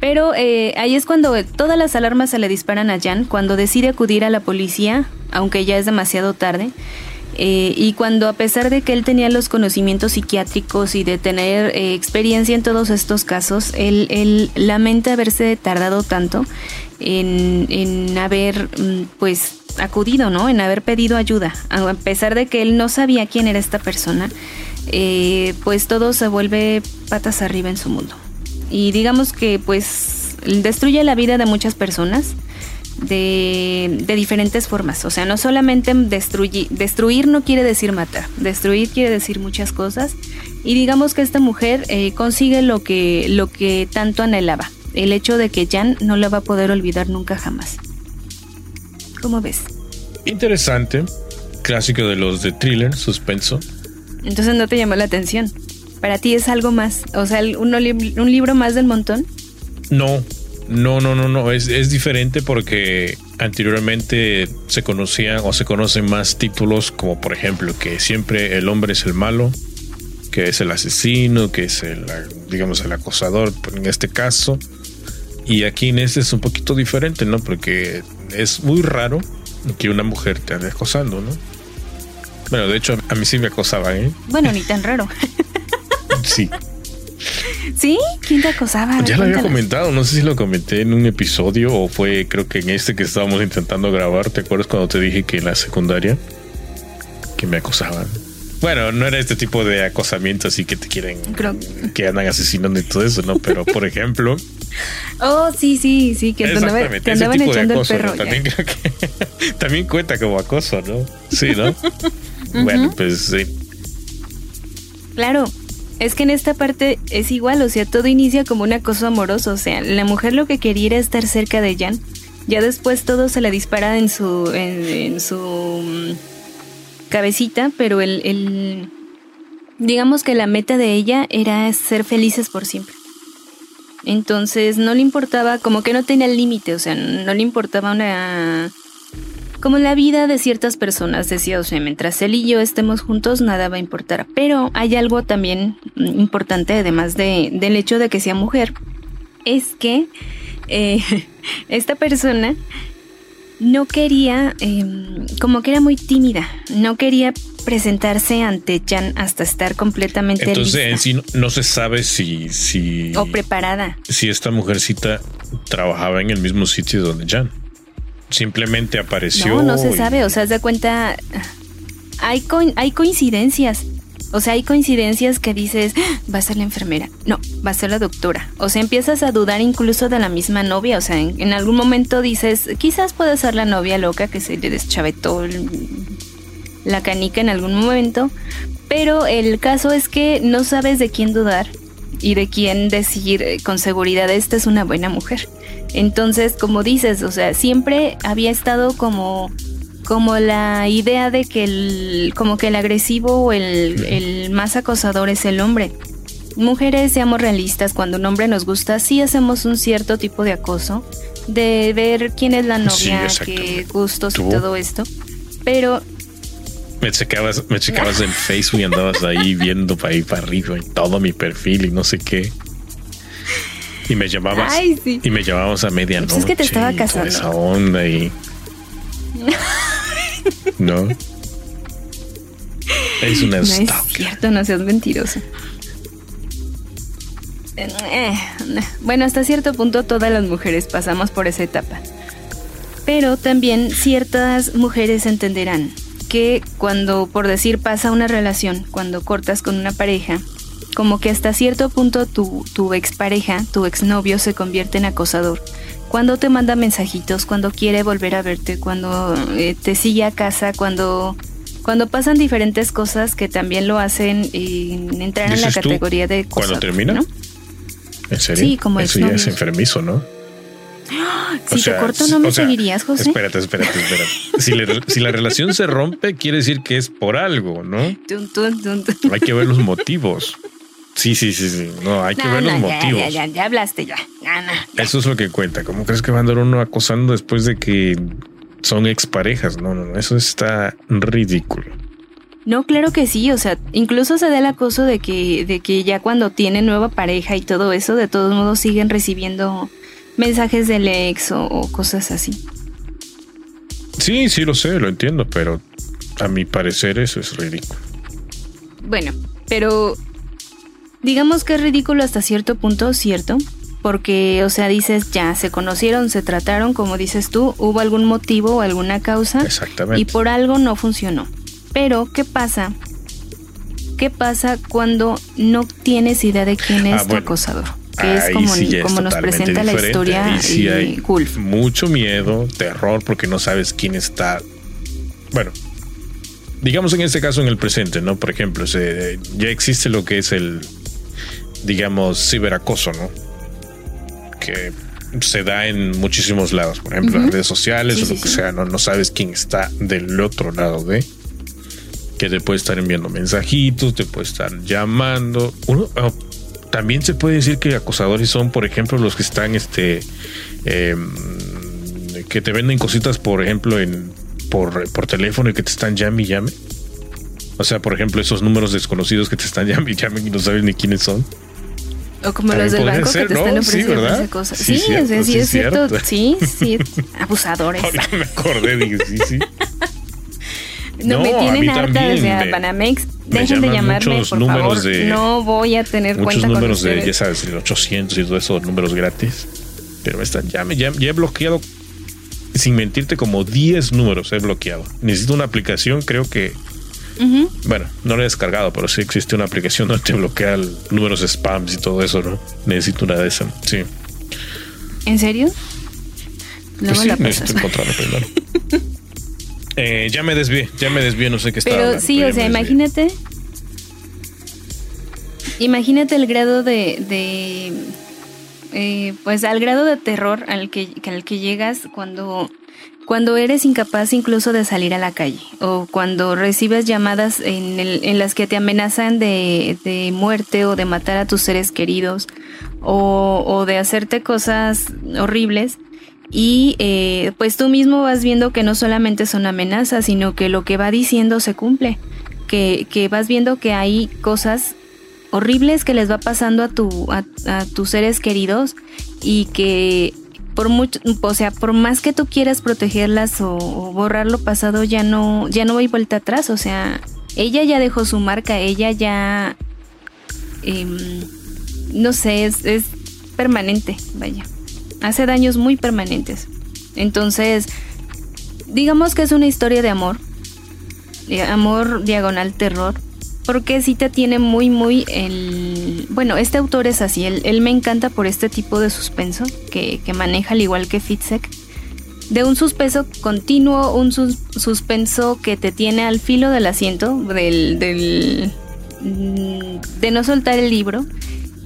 Pero eh, ahí es cuando todas las alarmas se le disparan a Jan, cuando decide acudir a la policía, aunque ya es demasiado tarde. Eh, y cuando a pesar de que él tenía los conocimientos psiquiátricos y de tener eh, experiencia en todos estos casos, él, lamenta haberse tardado tanto en, haber mm, pues acudido, ¿no? En haber pedido ayuda. A pesar de que él no sabía quién era esta persona, eh, pues todo se vuelve patas arriba en su mundo. Y digamos que pues destruye la vida de muchas personas de, diferentes formas. O sea, no solamente destruir, destruir no quiere decir matar, destruir quiere decir muchas cosas. Y digamos que esta mujer eh, consigue lo que, lo que tanto anhelaba, el hecho de que Jan no la va a poder olvidar nunca jamás. ¿Cómo ves? Interesante, clásico de los de thriller, suspenso. Entonces no te llamó la atención. Para ti es algo más, o sea, un, un libro más del montón. No, no, no, no, no, es, es diferente porque anteriormente se conocían o se conocen más títulos como por ejemplo que siempre el hombre es el malo, que es el asesino, que es el, digamos, el acosador en este caso. Y aquí en este es un poquito diferente, ¿no? Porque es muy raro que una mujer te ande acosando, ¿no? Bueno, de hecho, a mí sí me acosaba, ¿eh? Bueno, ni tan raro. (laughs) sí. ¿Sí? ¿Quién te acosaba? Ya lo había comentado, no sé si lo comenté en un episodio o fue creo que en este que estábamos intentando grabar. ¿Te acuerdas cuando te dije que en la secundaria que me acosaban? Bueno, no era este tipo de acosamiento así que te quieren, que andan asesinando y todo eso, ¿no? Pero por (laughs) ejemplo... Oh, sí, sí, sí, que te andaban echando el perro. También creo que (laughs) también cuenta como acoso, ¿no? Sí, ¿no? (laughs) Bueno, pues sí. Claro, es que en esta parte es igual, o sea, todo inicia como un acoso amoroso, o sea, la mujer lo que quería era estar cerca de Jan. Ya después todo se le dispara en su, en, su mm, cabecita, pero el, el, digamos que la meta de ella era ser felices por siempre. Entonces no le importaba, como que no tenía límite, o sea, no le importaba una como la vida de ciertas personas, decía, o sea, mientras él y yo estemos juntos, nada va a importar. Pero hay algo también importante, además de, del hecho de que sea mujer, es que eh, (laughs) esta persona no quería, em, como que era muy tímida, no quería presentarse ante Jan hasta estar completamente Entonces, en sí no, se sabe si, si... O preparada. Si esta mujercita trabajaba en el mismo sitio donde Jan. Simplemente apareció. No, no se sabe, o sea, se cuenta... Hay, hay coincidencias. O sea, hay coincidencias que dices, ah, va a ser la enfermera. No, va a ser la doctora. O sea, empiezas a dudar incluso de la misma novia. O sea, en, algún momento dices, quizás puede ser la novia loca que se le deschavetó la canica en algún momento. Pero el caso es que no sabes de quién dudar y de quién decir eh, con seguridad, esta es una buena mujer. Entonces, como dices, o sea, siempre había estado como como la idea de que el, como que el agresivo o el, el más acosador es el hombre. Mujeres, seamos realistas, cuando un hombre nos gusta, sí hacemos un cierto tipo de acoso, de ver quién es la novia, qué gustos y todo esto. Pero me checabas, me checabas en Facebook y andabas ahí viendo para ahí para arriba y todo mi perfil y no sé qué. Y me llamabas y me llamabas a medianoche. Pues es que te estaba casando. Esa onda y (laughs) no. Es una no es cierto, no seas mentiroso. Bueno, hasta cierto punto todas las mujeres pasamos por esa etapa. Pero también ciertas mujeres entenderán que cuando, por decir, pasa una relación, cuando cortas con una pareja, como que hasta cierto punto tu, tu expareja, tu exnovio se convierte en acosador cuando te manda mensajitos, cuando quiere volver a verte, cuando eh, te sigue a casa, cuando cuando pasan diferentes cosas que también lo hacen entrar en la categoría de cosas. ¿Cuando termina? ¿no? ¿En serio? Sí, como Eso ya es enfermizo, ¿no? Si te corto, no me seguirías, José. Espérate, espérate, espérate. Si, la relación se rompe, quiere decir que es por algo, ¿no? Hay que ver los motivos. Sí, sí, sí, sí. No, hay que ver los motivos. Ya, ya, ya, hablaste ya. Eso es lo que cuenta. ¿Cómo crees que va a andar uno acosando después de que son exparejas? No, no, no. Eso está ridículo. No, claro que sí. O sea, incluso se da el acoso de que, de que ya cuando tienen nueva pareja y todo eso, de todos modos siguen recibiendo mensajes del ex o cosas así. Sí, sí, lo sé, lo entiendo, pero a mi parecer eso es ridículo. Bueno, pero Digamos que es ridículo hasta cierto punto, cierto, porque, o sea, dices, ya, se conocieron, se trataron, como dices tú, hubo algún motivo o alguna causa. Exactamente. Y por algo no funcionó. Pero, ¿qué pasa? ¿Qué pasa cuando no tienes idea de quién es ah, tu acosador? Que es como, como nos presenta la historia y hay Mucho miedo, terror, porque no sabes quién está. Bueno, digamos en este caso en el presente, ¿no? Por ejemplo, ya existe lo que es el digamos, ciberacoso, ¿no? Que se da en muchísimos lados, por ejemplo, en redes sociales o lo que sea, ¿no? no sabes quién está del otro lado de que te puede estar enviando mensajitos, te puede estar llamando. Uno, oh, también se puede decir que acosadores son, por ejemplo, los que están, este, em, que te venden cositas, por ejemplo, en por, por teléfono y que te están llame y llame. O sea, por ejemplo, esos números desconocidos que te están (laughs) llame y llame y no sabes ni quiénes son. O como los del banco que te están ofreciendo sí, cosas. Sí, sí, sí, es cierto. Sí, sí, abusadores. (laughs) me acordé, dije, sí, sí. (laughs) No, me tienen harta desde Banamex. Dejen de llamarme, por favor. De, no voy a tener muchos cuenta números de, ya sabes, el 800 y todo eso, números gratis. Pero están, ya, me, ya, ya he bloqueado, sin mentirte, como 10 números he bloqueado. Necesito una aplicación, creo que bueno, no lo he descargado, pero sí existe una aplicación donde te bloquea números de spams y todo eso, ¿no? Necesito una de esas, sí. ¿En serio? Pues sí, necesito encontrarlo primero. (laughs) eh, ya me desvié, ya me desvié, no sé qué estaba Pero sí, o sea, imagínate. Imagínate el grado de. de eh, pues al grado de terror al que, al que llegas cuando cuando eres incapaz incluso de salir a la calle o cuando recibes llamadas en, en las que te amenazan de, muerte o de matar a tus seres queridos o, de hacerte cosas horribles Y eh, pues tú mismo vas viendo que no solamente son amenazas, sino que lo que va diciendo se cumple. Que, que vas viendo que hay cosas horribles que les va pasando a, tu, a, tus seres queridos y que por mucho, o sea, por más que tú quieras protegerlas o, borrar lo pasado, ya no, ya no hay vuelta atrás. O sea, ella ya dejó su marca, ella ya, em, no sé, es, es permanente, vaya. Hace daños muy permanentes. Entonces, digamos que es una historia de amor, amor diagonal terror, porque sí te tiene muy, muy el... Bueno, este autor es así, él, me encanta por este tipo de suspenso que, maneja al igual que Fitzek. De un suspenso continuo, un suspenso que te tiene al filo del asiento, del, del mm, de no soltar el libro.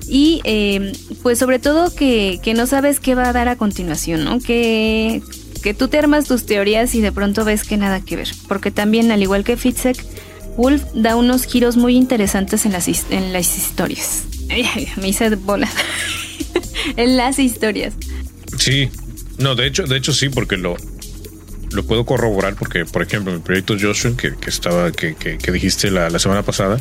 Y em, pues sobre todo que, que, no sabes qué va a dar a continuación, ¿no? Que, que tú te armas tus teorías y de pronto ves que nada que ver. Porque también, al igual que Fitzek, Wolf da unos giros muy interesantes en las, en las historias. (laughs) me hice bola. (laughs) en las historias. Sí, no, de hecho, de hecho sí, porque lo, lo puedo corroborar porque, por ejemplo, en el proyecto Joshua que, estaba, que, que, dijiste la, la, semana pasada,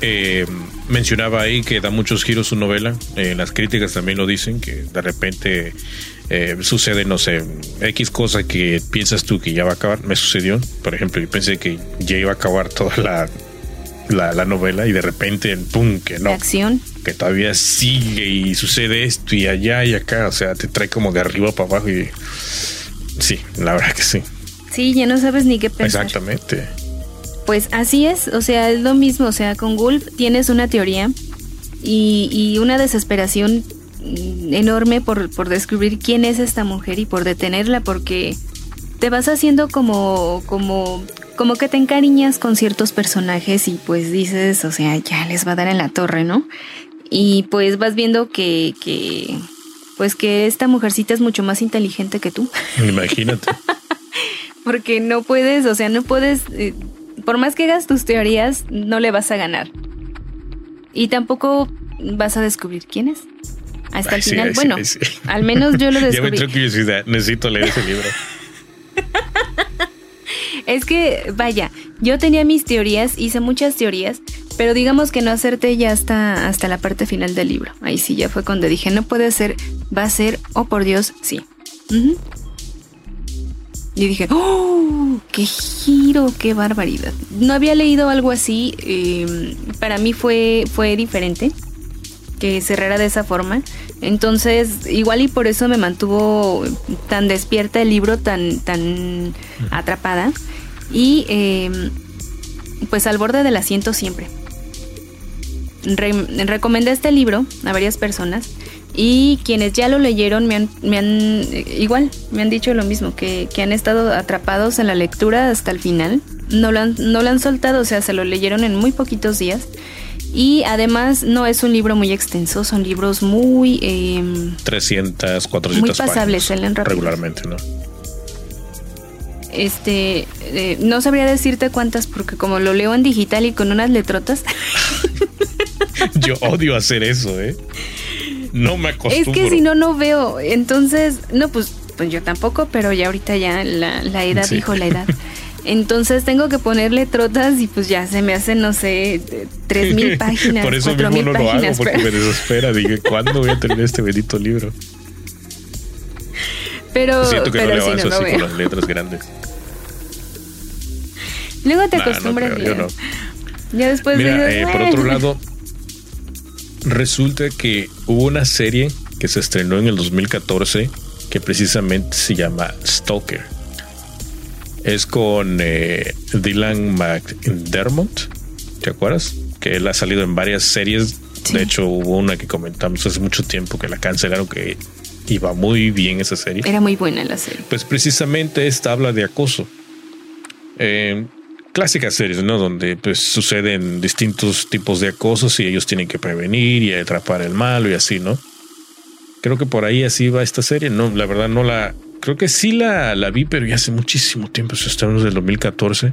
eh, mencionaba ahí que da muchos giros su novela. Eh, las críticas también lo dicen, que de repente eh, sucede, no sé, X cosa que piensas tú que ya va a acabar. Me sucedió, por ejemplo, yo pensé que ya iba a acabar toda la, la, novela y de repente, ¡pum! que no. acción. Que todavía sigue y sucede esto y allá y acá. O sea, te trae como de arriba para abajo y. Sí, la verdad que sí. Sí, ya no sabes ni qué pensar. Exactamente. Pues así es, o sea, es lo mismo, o sea, con Wolf tienes una teoría y, y una desesperación enorme por, por descubrir quién es esta mujer y por detenerla porque te vas haciendo como, como, como que te encariñas con ciertos personajes y pues dices, o sea, ya les va a dar en la torre, ¿no? Y pues vas viendo que, que pues que esta mujercita es mucho más inteligente que tú. (laughs) Imagínate. Porque no puedes, o sea, no puedes, eh, por más que hagas tus teorías, no le vas a ganar. Y tampoco vas a descubrir quién es hasta el final. bueno, al menos yo lo descubrí. (laughs) Ya me entró curiosidad. Necesito leer ese libro. (laughs) es que, vaya, yo tenía mis teorías, hice muchas teorías, pero digamos que no acerté ya hasta, hasta la parte final del libro. Ahí sí ya fue cuando dije, no puede ser, va a ser, oh por Dios, sí. Y dije, ¡oh! ¡Qué giro! ¡Qué barbaridad! No había leído algo así. Eh, para mí fue, fue diferente que cerrara de esa forma. Entonces, igual y por eso me mantuvo tan despierta el libro, tan, tan atrapada. Y em, pues al borde del asiento siempre. recomendé este libro a varias personas y quienes ya lo leyeron me han, me han igual, me han dicho lo mismo, que, que, han estado atrapados en la lectura hasta el final. No lo, han, no lo han soltado, o sea, se lo leyeron en muy poquitos días. Y además no es un libro muy extenso, son libros muy... 300, 400 muy pasables, páginas, regularmente, ¿no? Este, eh, no sabría decirte cuántas porque como lo leo en digital y con unas letrotas. (laughs) Yo odio hacer eso, ¿eh? No me acostumbro. Es que si no, no veo. Entonces, no, pues, pues yo tampoco, pero ya ahorita ya la, la edad dijo la edad. (laughs) Entonces tengo que ponerle trotas y pues ya se me hacen, no sé, tres mil (laughs) páginas. Por eso mismo no lo hago, porque me desespera. Dije, ¿cuándo voy a tener este bendito libro? Pero, Siento que pero no le avanzo así con las letras grandes. Luego te acostumbras. yo no. Ya después Mira, eh, por otro lado, (laughs) resulta que hubo una serie que se estrenó en el 2014 que precisamente se llama Stalker es con eh, Dylan McDermott, ¿te acuerdas? Que él ha salido en varias series. De hecho, hubo una que comentamos hace mucho tiempo que la cancelaron, que iba muy bien esa serie. Era muy buena la serie. Pues precisamente esta habla de acoso. Eh, clásicas series, ¿no? Donde pues suceden distintos tipos de acosos y ellos tienen que prevenir y atrapar el malo y así, ¿no? Creo que por ahí así va esta serie. No, la verdad no la Creo que sí la, la vi, pero ya hace muchísimo tiempo. Eso estamos del 2014.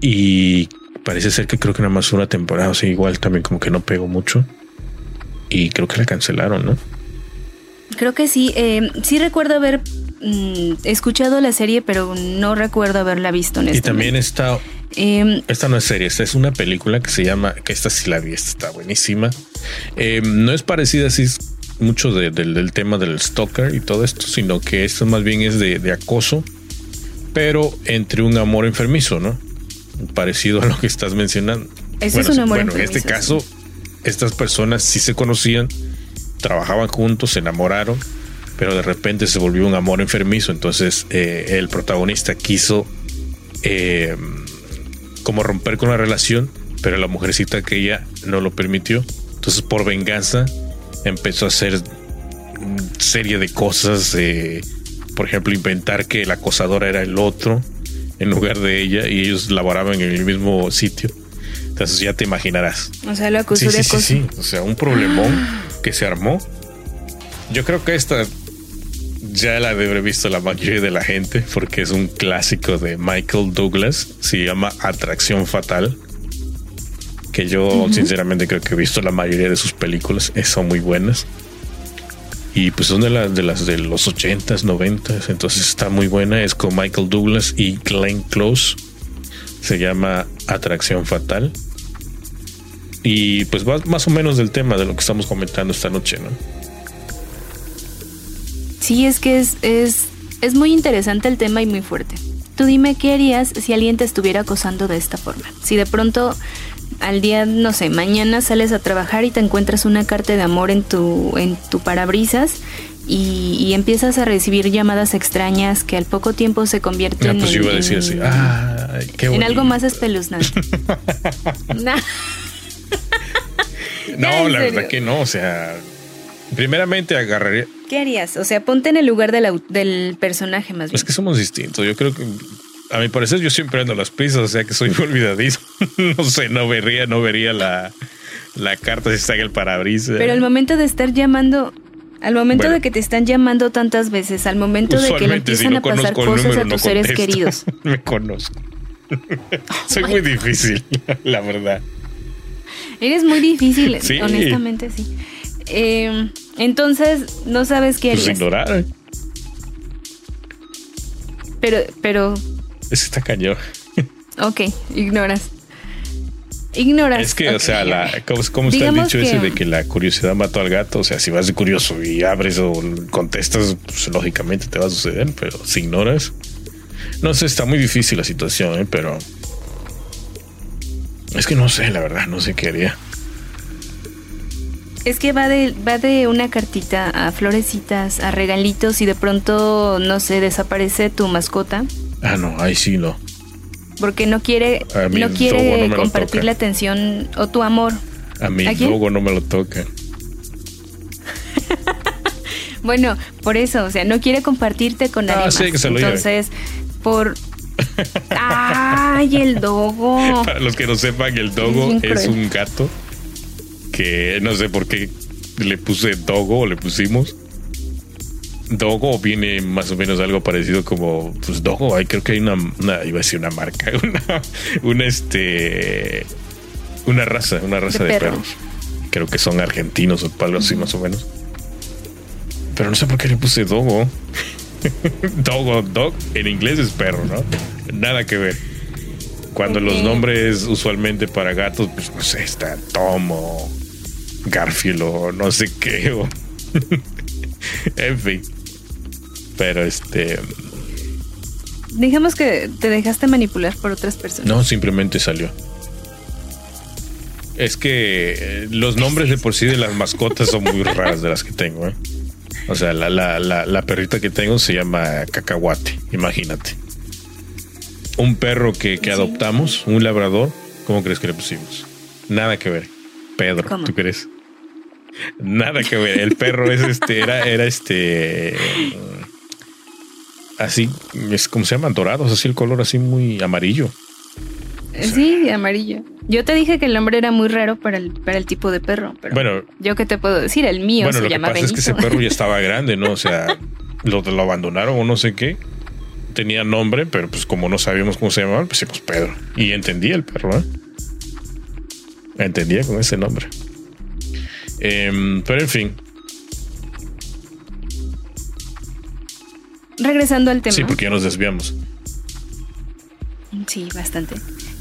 Y parece ser que creo que nada más una temporada. O sea, igual también como que no pegó mucho. Y creo que la cancelaron, ¿no? Creo que sí. Eh, sí recuerdo haber mm, escuchado la serie, pero no recuerdo haberla visto. Y también está. Em, esta no es serie, esta es una película que se llama. Que esta sí la vi, esta está buenísima. Em, no es parecida así mucho del tema del stalker y todo esto, sino que esto más bien es de, acoso, pero entre un amor enfermizo, ¿no? Parecido a lo que estás mencionando. Ese es un amor bueno, en este caso, estas personas sí se conocían, trabajaban juntos, se enamoraron, pero de repente se volvió un amor enfermizo. Entonces eh, el protagonista quiso eh, como romper con la relación, pero la mujercita aquella no lo permitió. Entonces por venganza empezó a hacer serie de cosas, por ejemplo, inventar que la acosadora era el otro en lugar de ella y ellos laboraban en el mismo sitio. Entonces ya te imaginarás. O sea, lo acusó de sí, sí, O sea, un problemón que se armó. Yo creo que esta ya la debe haber visto la mayoría de la gente porque es un clásico de Michael Douglas. Se llama Atracción Fatal que yo sinceramente creo que he visto la mayoría de sus películas, eh, son muy buenas. Y pues son de, las de las de los 80s, 90s, entonces está muy buena. Es con Michael Douglas y Glenn Close. Se llama Atracción Fatal. Y pues va más o menos del tema de lo que estamos comentando esta noche, ¿no? Sí, es que es, es, es muy interesante el tema y muy fuerte. Tú dime qué harías si alguien te estuviera acosando de esta forma. Si de pronto al día, no sé, mañana sales a trabajar y te encuentras una carta de amor en tu, en tu parabrisas y, empiezas a recibir llamadas extrañas que al poco tiempo se convierten pues en, en algo más espeluznante. (laughs) no, (laughs) la verdad que no, o sea, primeramente agarraría... ¿Qué harías? O sea, ponte en el lugar del personaje más bien. Es que somos distintos, yo creo que a mi parecer yo siempre ando las prisas, o sea que soy (laughs) olvidadizo. (laughs) no sé, no vería, no vería la, carta si está en el parabrisas. Pero al momento de estar llamando, al momento de que te están llamando tantas veces, al momento de que le empiezan a pasar cosas a tus seres queridos. (laughs) Me conozco. soy muy difícil, la verdad. Eres muy difícil, honestamente sí. Em, entonces, no sabes qué pues ignorar. Pero, pero ese está cañón. Ok, ignoras. Ignoras. Es que, o sea, la, ¿cómo, está el dicho ese de que la curiosidad mató al gato? O sea, si vas de curioso y abres o contestas, pues lógicamente te va a suceder, pero si ignoras. No sé, está muy difícil la situación, ¿eh? pero. Es que no sé, la verdad, no sé qué haría. Es que va de, va de una cartita a florecitas, a regalitos y de pronto, no sé, desaparece tu mascota Ah, no, ahí sí no. Porque no quiere, no quiere compartir la atención o tu amor. A mí luego no me lo toca. (laughs) bueno, por eso, o sea, no quiere compartirte con nadie ah, Sí, que se lo Entonces, por (laughs) ¡Ay, el dogo! Para los que no sepan, el dogo es un gato que no sé por qué le puse dogo o le pusimos Dogo viene más o menos algo parecido como pues Dogo, hay, creo que hay una, una, iba a decir una marca, (laughs) una, una este una raza, una raza de, perros. Creo que son argentinos o algo así más o menos. Pero no sé por qué le puse Dogo. (laughs) Dogo, dog en inglés es perro, ¿no? Nada que ver. Cuando los nombres usualmente para gatos, pues no sé, está Tom o Garfield o no sé qué. (laughs) en fin. Pero este. Digamos que te dejaste manipular por otras personas. No, simplemente salió. Es que eh, los nombres de por sí de las mascotas son muy raras de las que tengo. ¿eh? O sea, la, la, la, perrita que tengo se llama Cacahuate, imagínate. Un perro que, que adoptamos, un labrador, ¿cómo crees que le pusimos? Nada que ver. Pedro, ¿tú crees? Nada que ver. El perro es este, era, era este así, es como se llaman dorados, así el color así muy amarillo. sí, amarillo. Yo te dije que el nombre era muy raro para el, para el tipo de perro, pero bueno, yo qué te puedo decir, el mío bueno, se lo llama que pasa es que ese perro ya (laughs) estaba grande, ¿no? O sea, lo, lo abandonaron o no sé qué. Tenía nombre, pero pues como no sabíamos cómo se llamaba, pues decimos Pedro. Y entendía el perro, ¿eh? Entendía con ese nombre. Em, pero en fin, regresando al tema. Sí, porque ya nos desviamos. Sí, bastante.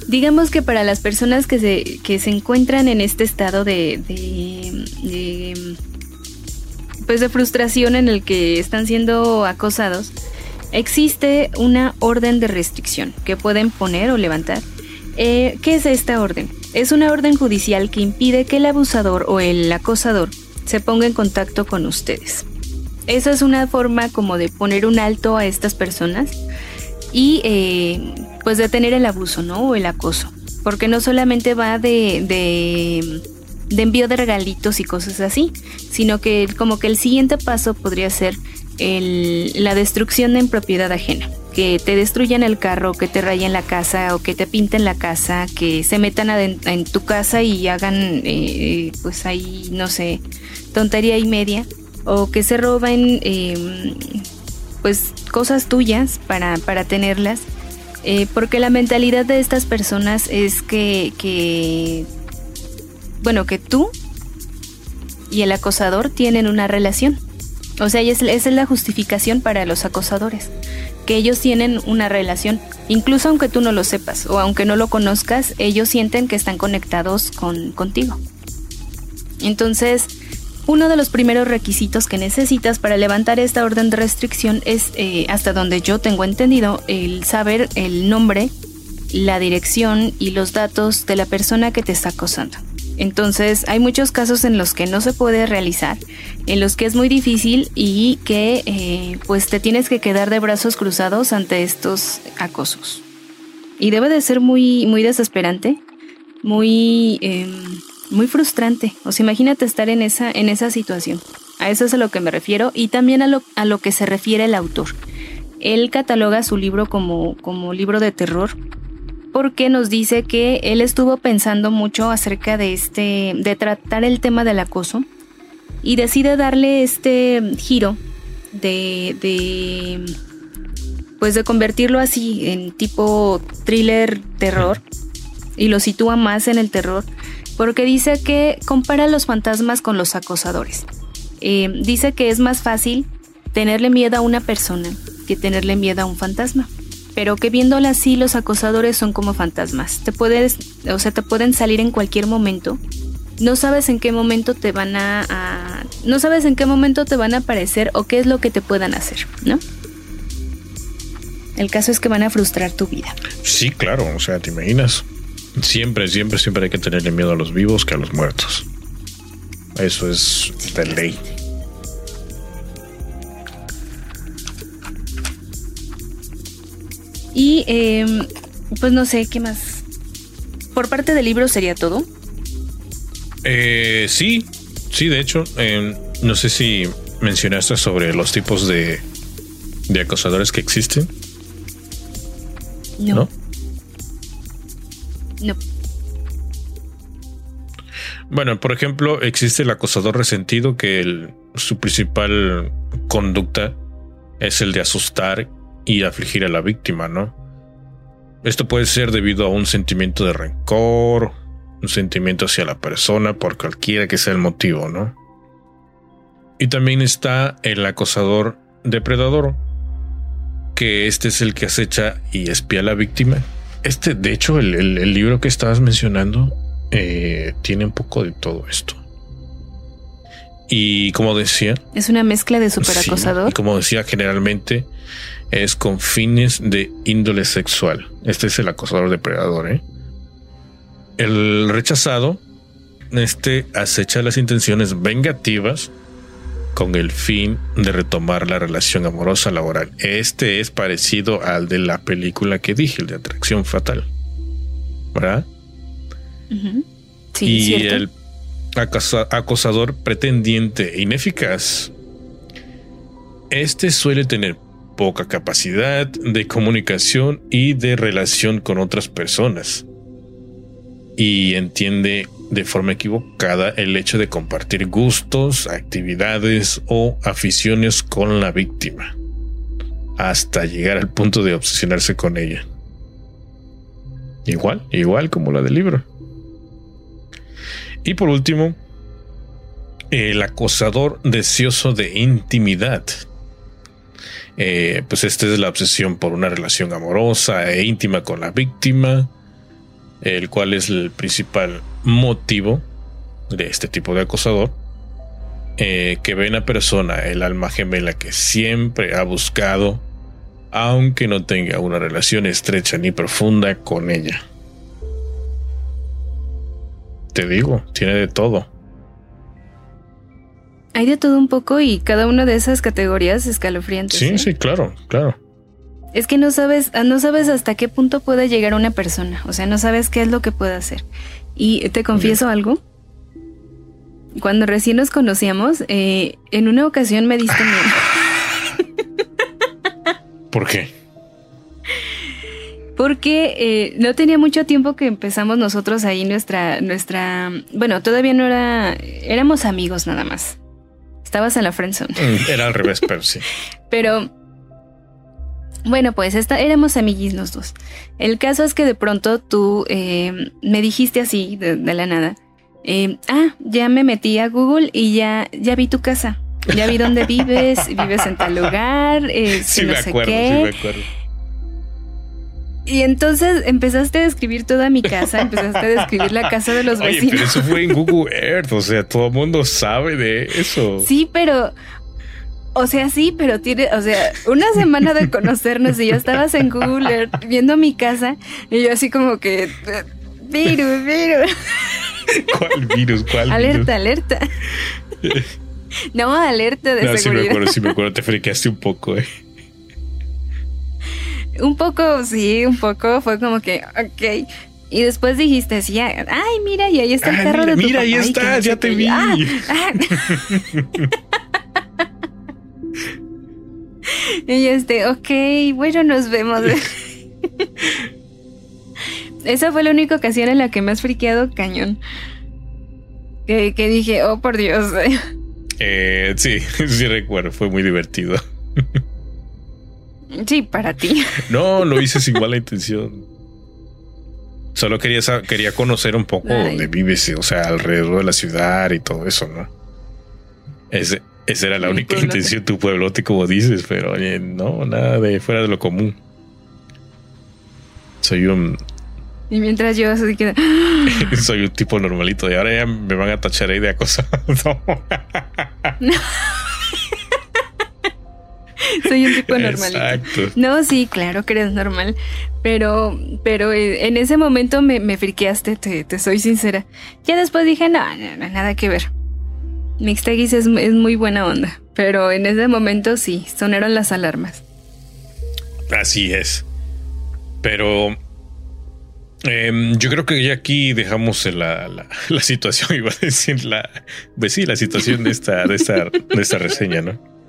Digamos que para las personas que se, que se encuentran en este estado de, de, de, pues de frustración en el que están siendo acosados, existe una orden de restricción que pueden poner o levantar. Eh, ¿Qué es esta orden? Es una orden judicial que impide que el abusador o el acosador se ponga en contacto con ustedes. Esa es una forma como de poner un alto a estas personas y eh, pues detener el abuso, ¿no? O el acoso. Porque no solamente va de, de, envío de regalitos y cosas así, sino que como que el siguiente paso podría ser la destrucción en propiedad ajena. Que te destruyan el carro, que te rayen la casa o que te pinten la casa, que se metan en tu casa y hagan, eh, pues ahí, no sé, tontería y media. O que se roben, eh, pues, cosas tuyas para, para tenerlas. Eh, porque la mentalidad de estas personas es que, que, bueno, que tú y el acosador tienen una relación. O sea, esa es la justificación para los acosadores, que ellos tienen una relación, incluso aunque tú no lo sepas o aunque no lo conozcas, ellos sienten que están conectados con, contigo. Entonces, uno de los primeros requisitos que necesitas para levantar esta orden de restricción es, eh, hasta donde yo tengo entendido, el saber el nombre, la dirección y los datos de la persona que te está acosando. Entonces hay muchos casos en los que no se puede realizar, en los que es muy difícil y que eh, pues te tienes que quedar de brazos cruzados ante estos acosos. Y debe de ser muy, muy desesperante, muy, eh, muy frustrante. O sea, imagínate estar en esa, en esa situación. A eso es a lo que me refiero y también a lo, a lo que se refiere el autor. Él cataloga su libro como, como libro de terror porque nos dice que él estuvo pensando mucho acerca de este de tratar el tema del acoso y decide darle este giro de, pues de convertirlo así en tipo thriller terror y lo sitúa más en el terror porque dice que compara los fantasmas con los acosadores. Eh, dice que es más fácil tenerle miedo a una persona que tenerle miedo a un fantasma pero que viéndola así los acosadores son como fantasmas. Te puedes, o sea, te pueden salir en cualquier momento. No sabes en qué momento te van a, no sabes en qué momento te van a aparecer o qué es lo que te puedan hacer, ¿no? El caso es que van a frustrar tu vida. Sí, claro, o sea, te imaginas. Siempre, siempre, siempre hay que tenerle miedo a los vivos que a los muertos. Eso es de ley. Y em, pues no sé, ¿qué más? Por parte del libro sería todo. Eh, sí, sí, de hecho, em, no sé si mencionaste sobre los tipos de, de acosadores que existen. No. No. Bueno, por ejemplo, existe el acosador resentido que su principal conducta es el de asustar y afligir a la víctima, ¿no? Esto puede ser debido a un sentimiento de rencor, un sentimiento hacia la persona, por cualquiera que sea el motivo, ¿no? Y también está el acosador depredador, que este es el que acecha y espía a la víctima. Este, de hecho, el, libro que estabas mencionando eh, tiene un poco de todo esto. Y como decía... Es una mezcla de superacosador. y como decía, generalmente es con fines de índole sexual. Este es el acosador depredador. ¿eh? El rechazado, este acecha las intenciones vengativas con el fin de retomar la relación amorosa laboral. Este es parecido al de la película que dije, el de atracción fatal. ¿Verdad? sí, y el acosador pretendiente ineficaz. Este suele tener poca capacidad de comunicación y de relación con otras personas. Y entiende de forma equivocada el hecho de compartir gustos, actividades o aficiones con la víctima, hasta llegar al punto de obsesionarse con ella. Igual, igual como la del libro. Y por último, el acosador deseoso de intimidad Eh, pues esta es la obsesión por una relación amorosa e íntima con la víctima, el cual es el principal motivo de este tipo de acosador, eh, que ve en la persona el alma gemela que siempre ha buscado, aunque no tenga una relación estrecha ni profunda con ella. Te digo, tiene de todo. Hay de todo un poco y cada una de esas categorías escalofriantes. Sí, ¿eh? sí, claro, claro. Es que no sabes, no sabes hasta qué punto puede llegar una persona. O sea, no sabes qué es lo que puede hacer. Y te confieso algo. Cuando recién nos conocíamos, eh, en una ocasión me diste miedo. (laughs) ¿Por qué? Porque eh, no tenía mucho tiempo que empezamos nosotros ahí nuestra, nuestra, bueno, todavía no era, éramos amigos nada más. Estabas en la friendzone. Mm, Era al revés, pero sí. (laughs) Pero bueno, pues esta, éramos amiguis los dos. El caso es que de pronto tú eh, me dijiste así, de, de la nada. eh, ah, ya me metí a Google y ya, ya vi tu casa. Ya vi dónde vives, vives en tal lugar, eh, Sí, no me sé acuerdo, qué. sí me acuerdo. Y entonces empezaste a describir toda mi casa, empezaste a describir la casa de los Oye, vecinos. pero eso fue en Google Earth, o sea, todo el mundo sabe de eso. Sí, pero. O sea, sí, pero tiene, o sea, una semana de conocernos y ya estabas en Google Earth viendo mi casa y yo así como que virus, virus, ¿Cuál virus? ¿Cuál alerta, alerta. (laughs) No, alerta de? No, sí me seguridad. acuerdo, sí me acuerdo, te friqueaste un poco, eh. Un poco, sí, un poco, fue como que, ok. Y después dijiste, sí, ah, ay, mira, y ahí está el Ah, carro mira, de tu mira, ahí papá, está, ya te vi. Ah, ah. (laughs) y este, ok, bueno, nos vemos. (laughs) Esa fue la única ocasión en la que me has friqueado cañón. Que, que dije, oh por Dios. (laughs) Eh, sí, sí recuerdo, fue muy divertido. Sí, para ti. (laughs) No, lo hice sin mala intención. Solo quería, sa- quería conocer un poco Ay. dónde vives, o sea, alrededor de la ciudad y todo eso, ¿no? Ese, esa era la Mi única pueblote. intención, tu pueblote, como dices, pero oye, no, nada de fuera de lo común. Soy un, Y mientras yo así que... (laughs) soy un tipo normalito y ahora ya me van a tachar ahí de acoso. No. (laughs) (laughs) Soy un tipo normalito. Exacto. No, sí, claro que eres normal. Pero, pero eh, en ese momento me, me friqueaste, te, te soy sincera. Ya después dije, no, no, no, nada que ver. Mixteguis es, es muy buena onda. Pero en ese momento sí, sonaron las alarmas. Así es. Pero em, yo creo que ya aquí dejamos la, la, la situación, (laughs) iba a decir la, pues sí, la situación de esta, de esta, de esta reseña, ¿no?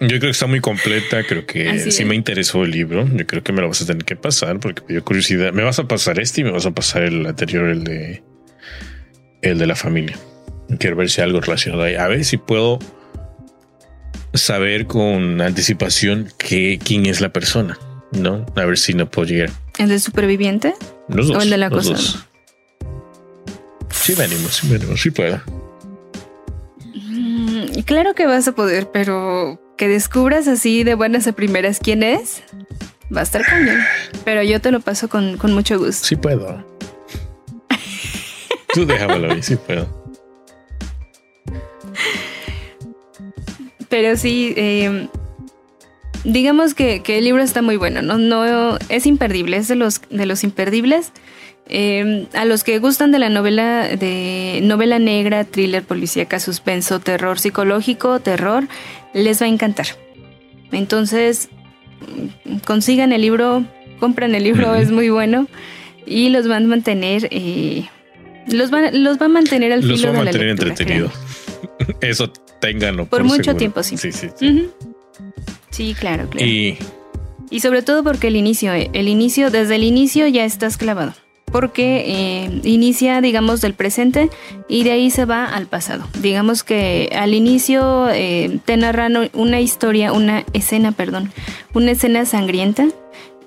Yo creo que está muy completa, creo que Así sí es. me interesó el libro, yo creo que me lo vas a tener que pasar porque me dio curiosidad. Me vas a pasar este y me vas a pasar el anterior, el de el de la familia. Quiero ver si hay algo relacionado ahí. A ver si puedo saber con anticipación que, quién es la persona, ¿no? A ver si no puedo llegar. ¿El del superviviente? Los dos. ¿O el del los acosador? dos. Sí me animo, sí me animo, sí puedo. Mm, claro que vas a poder, pero que descubras así de buenas a primeras quién es, va a estar cañón. Pero yo te lo paso con, con mucho gusto. Sí puedo. Tú déjamelo ahí, sí puedo. Pero sí, eh, digamos que, que el libro está muy bueno, ¿no? no es imperdible, es de los, de los imperdibles. Eh, a los que gustan de la novela de novela negra, thriller, policíaca, suspenso, terror psicológico, terror, les va a encantar. Entonces, consigan el libro, compren el libro, es muy bueno y los van a mantener, eh, los, va, los va a mantener al Los filo voy a de la mantener lectura, entretenidos. (laughs) Eso ténganlo. Por mucho seguro. tiempo, sí. Sí, sí, sí. Sí, claro, claro. Y Y sobre todo porque el inicio, eh, el inicio, desde el inicio ya estás clavado. Porque eh, inicia, digamos, del presente y de ahí se va al pasado. Digamos que al inicio eh, te narran una historia, una escena, perdón, una escena sangrienta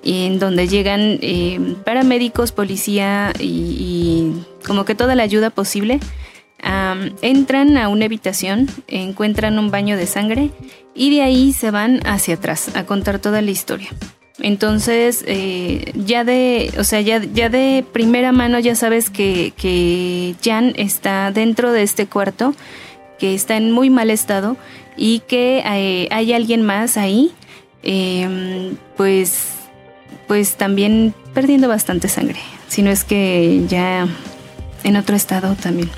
en donde llegan eh, paramédicos, policía y, como que toda la ayuda posible Am, entran a una habitación, encuentran un baño de sangre y de ahí se van hacia atrás a contar toda la historia. Entonces, eh, ya de, o sea, ya, ya de primera mano ya sabes que, que Jan está dentro de este cuarto, que está en muy mal estado y que eh, hay alguien más ahí, eh, pues, pues también perdiendo bastante sangre, si no es que ya en otro estado también.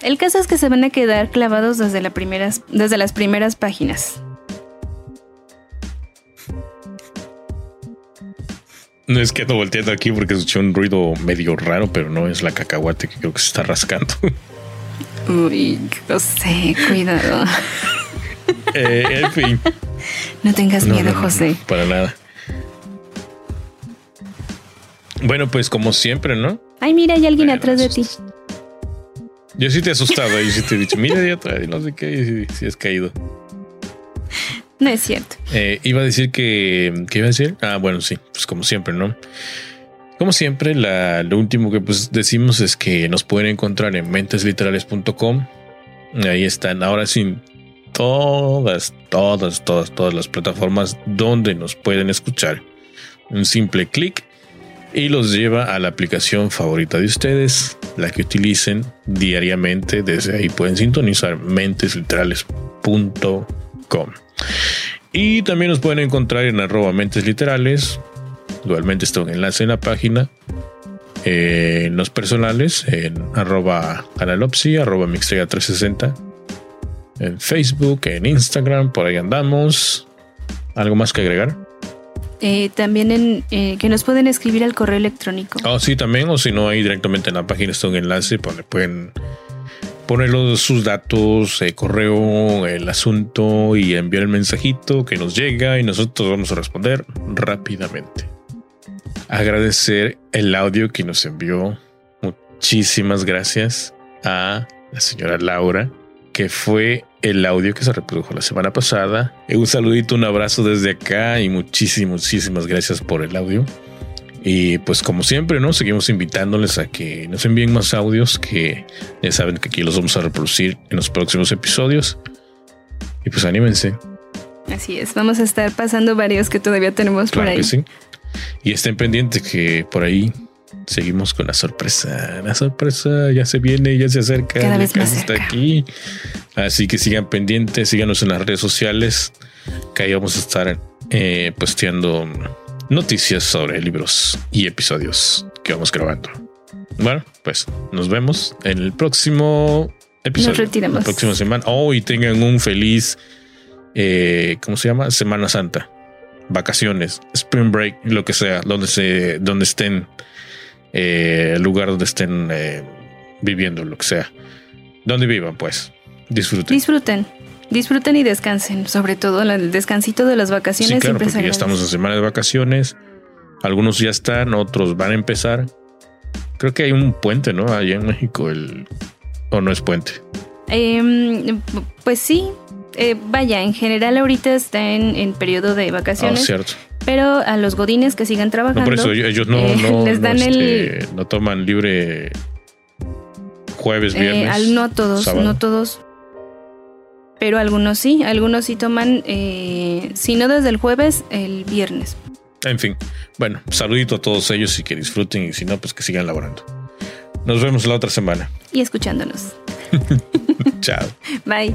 El caso es que se van a quedar clavados desde, la primeras, desde las primeras páginas. No es que ando volteando aquí porque escuché un ruido medio raro, pero no es la cacahuate que creo que se está rascando. Uy, José, cuidado. (laughs) Eh, en fin. No tengas No, miedo, no, no, José. no, para nada. Bueno, pues como siempre, ¿no? Ay, mira, hay alguien Bueno, atrás de ti. Yo sí te he asustado y sí te he dicho, mira de atrás y no sé qué, y sí, sí has caído. No es cierto. Eh, iba a decir que. ¿Qué iba a decir? Ah, bueno, sí, pues como siempre, ¿no? Como siempre, lo último que pues decimos es que nos pueden encontrar en mentesliterales.com. Ahí están ahora sí todas, todas, todas, todas las plataformas donde nos pueden escuchar. Un simple clic y los lleva a la aplicación favorita de ustedes, la que utilicen diariamente. Desde ahí pueden sintonizar mentesliterales.com. Y también nos pueden encontrar en arroba mentes literales. Igualmente está un enlace en la página. Eh, en los personales, en arroba analopsi, arroba mixtega 360. En Facebook, en Instagram, por ahí andamos. ¿Algo más que agregar? Eh, también en, eh, que nos pueden escribir al correo electrónico. Oh, sí, también, o si no, ahí directamente en la página está un enlace pueden poner los- sus datos, eh, correo, el asunto y enviar el mensajito que nos llega y nosotros vamos a responder rápidamente. Agradecer el audio que nos envió. Muchísimas gracias a la señora Laura, que fue el audio que se reprodujo la semana pasada. Un saludito, un abrazo desde acá y muchísimas, muchísimas gracias por el audio. Y pues como siempre, ¿no? Seguimos invitándoles a que nos envíen más audios que ya saben que aquí los vamos a reproducir en los próximos episodios. Y pues anímense. Así es, vamos a estar pasando varios que todavía tenemos por ahí. que sí. Y estén pendientes que por ahí seguimos con la sorpresa. La sorpresa ya se viene, ya se acerca. Cada vez más está aquí. Así que sigan pendientes, síganos en las redes sociales, que ahí vamos a estar eh, posteando noticias sobre libros y episodios que vamos grabando. Bueno, pues nos vemos en el próximo episodio. Nos retiramos. La próxima semana. Oh, y tengan un feliz, eh, ¿cómo se llama? Semana Santa. Vacaciones, spring break, lo que sea, donde se, donde estén, eh, el lugar donde estén eh, viviendo, lo que sea. Donde vivan, pues. Disfruten. Disfruten, disfruten y descansen. Sobre todo el descansito de las vacaciones Sí, claro, porque ya estamos en semana de vacaciones. Algunos ya están, otros van a empezar. Creo que hay un puente, ¿no? Allá en México, el. O no es puente. Em, pues sí, eh, vaya, en general ahorita está en, en periodo de vacaciones, cierto. pero a los godines que sigan trabajando, No, por eso ellos no, eh, no, (laughs) les no, dan este, no toman libre jueves, eh, viernes. al- no todos, sábado. no todos, pero algunos sí, algunos sí toman, eh, si no desde el jueves, el viernes. En fin, bueno, saludito a todos ellos y que disfruten y si no, pues que sigan laborando. Nos vemos la otra semana. Y escuchándonos. (laughs) Chao. Bye.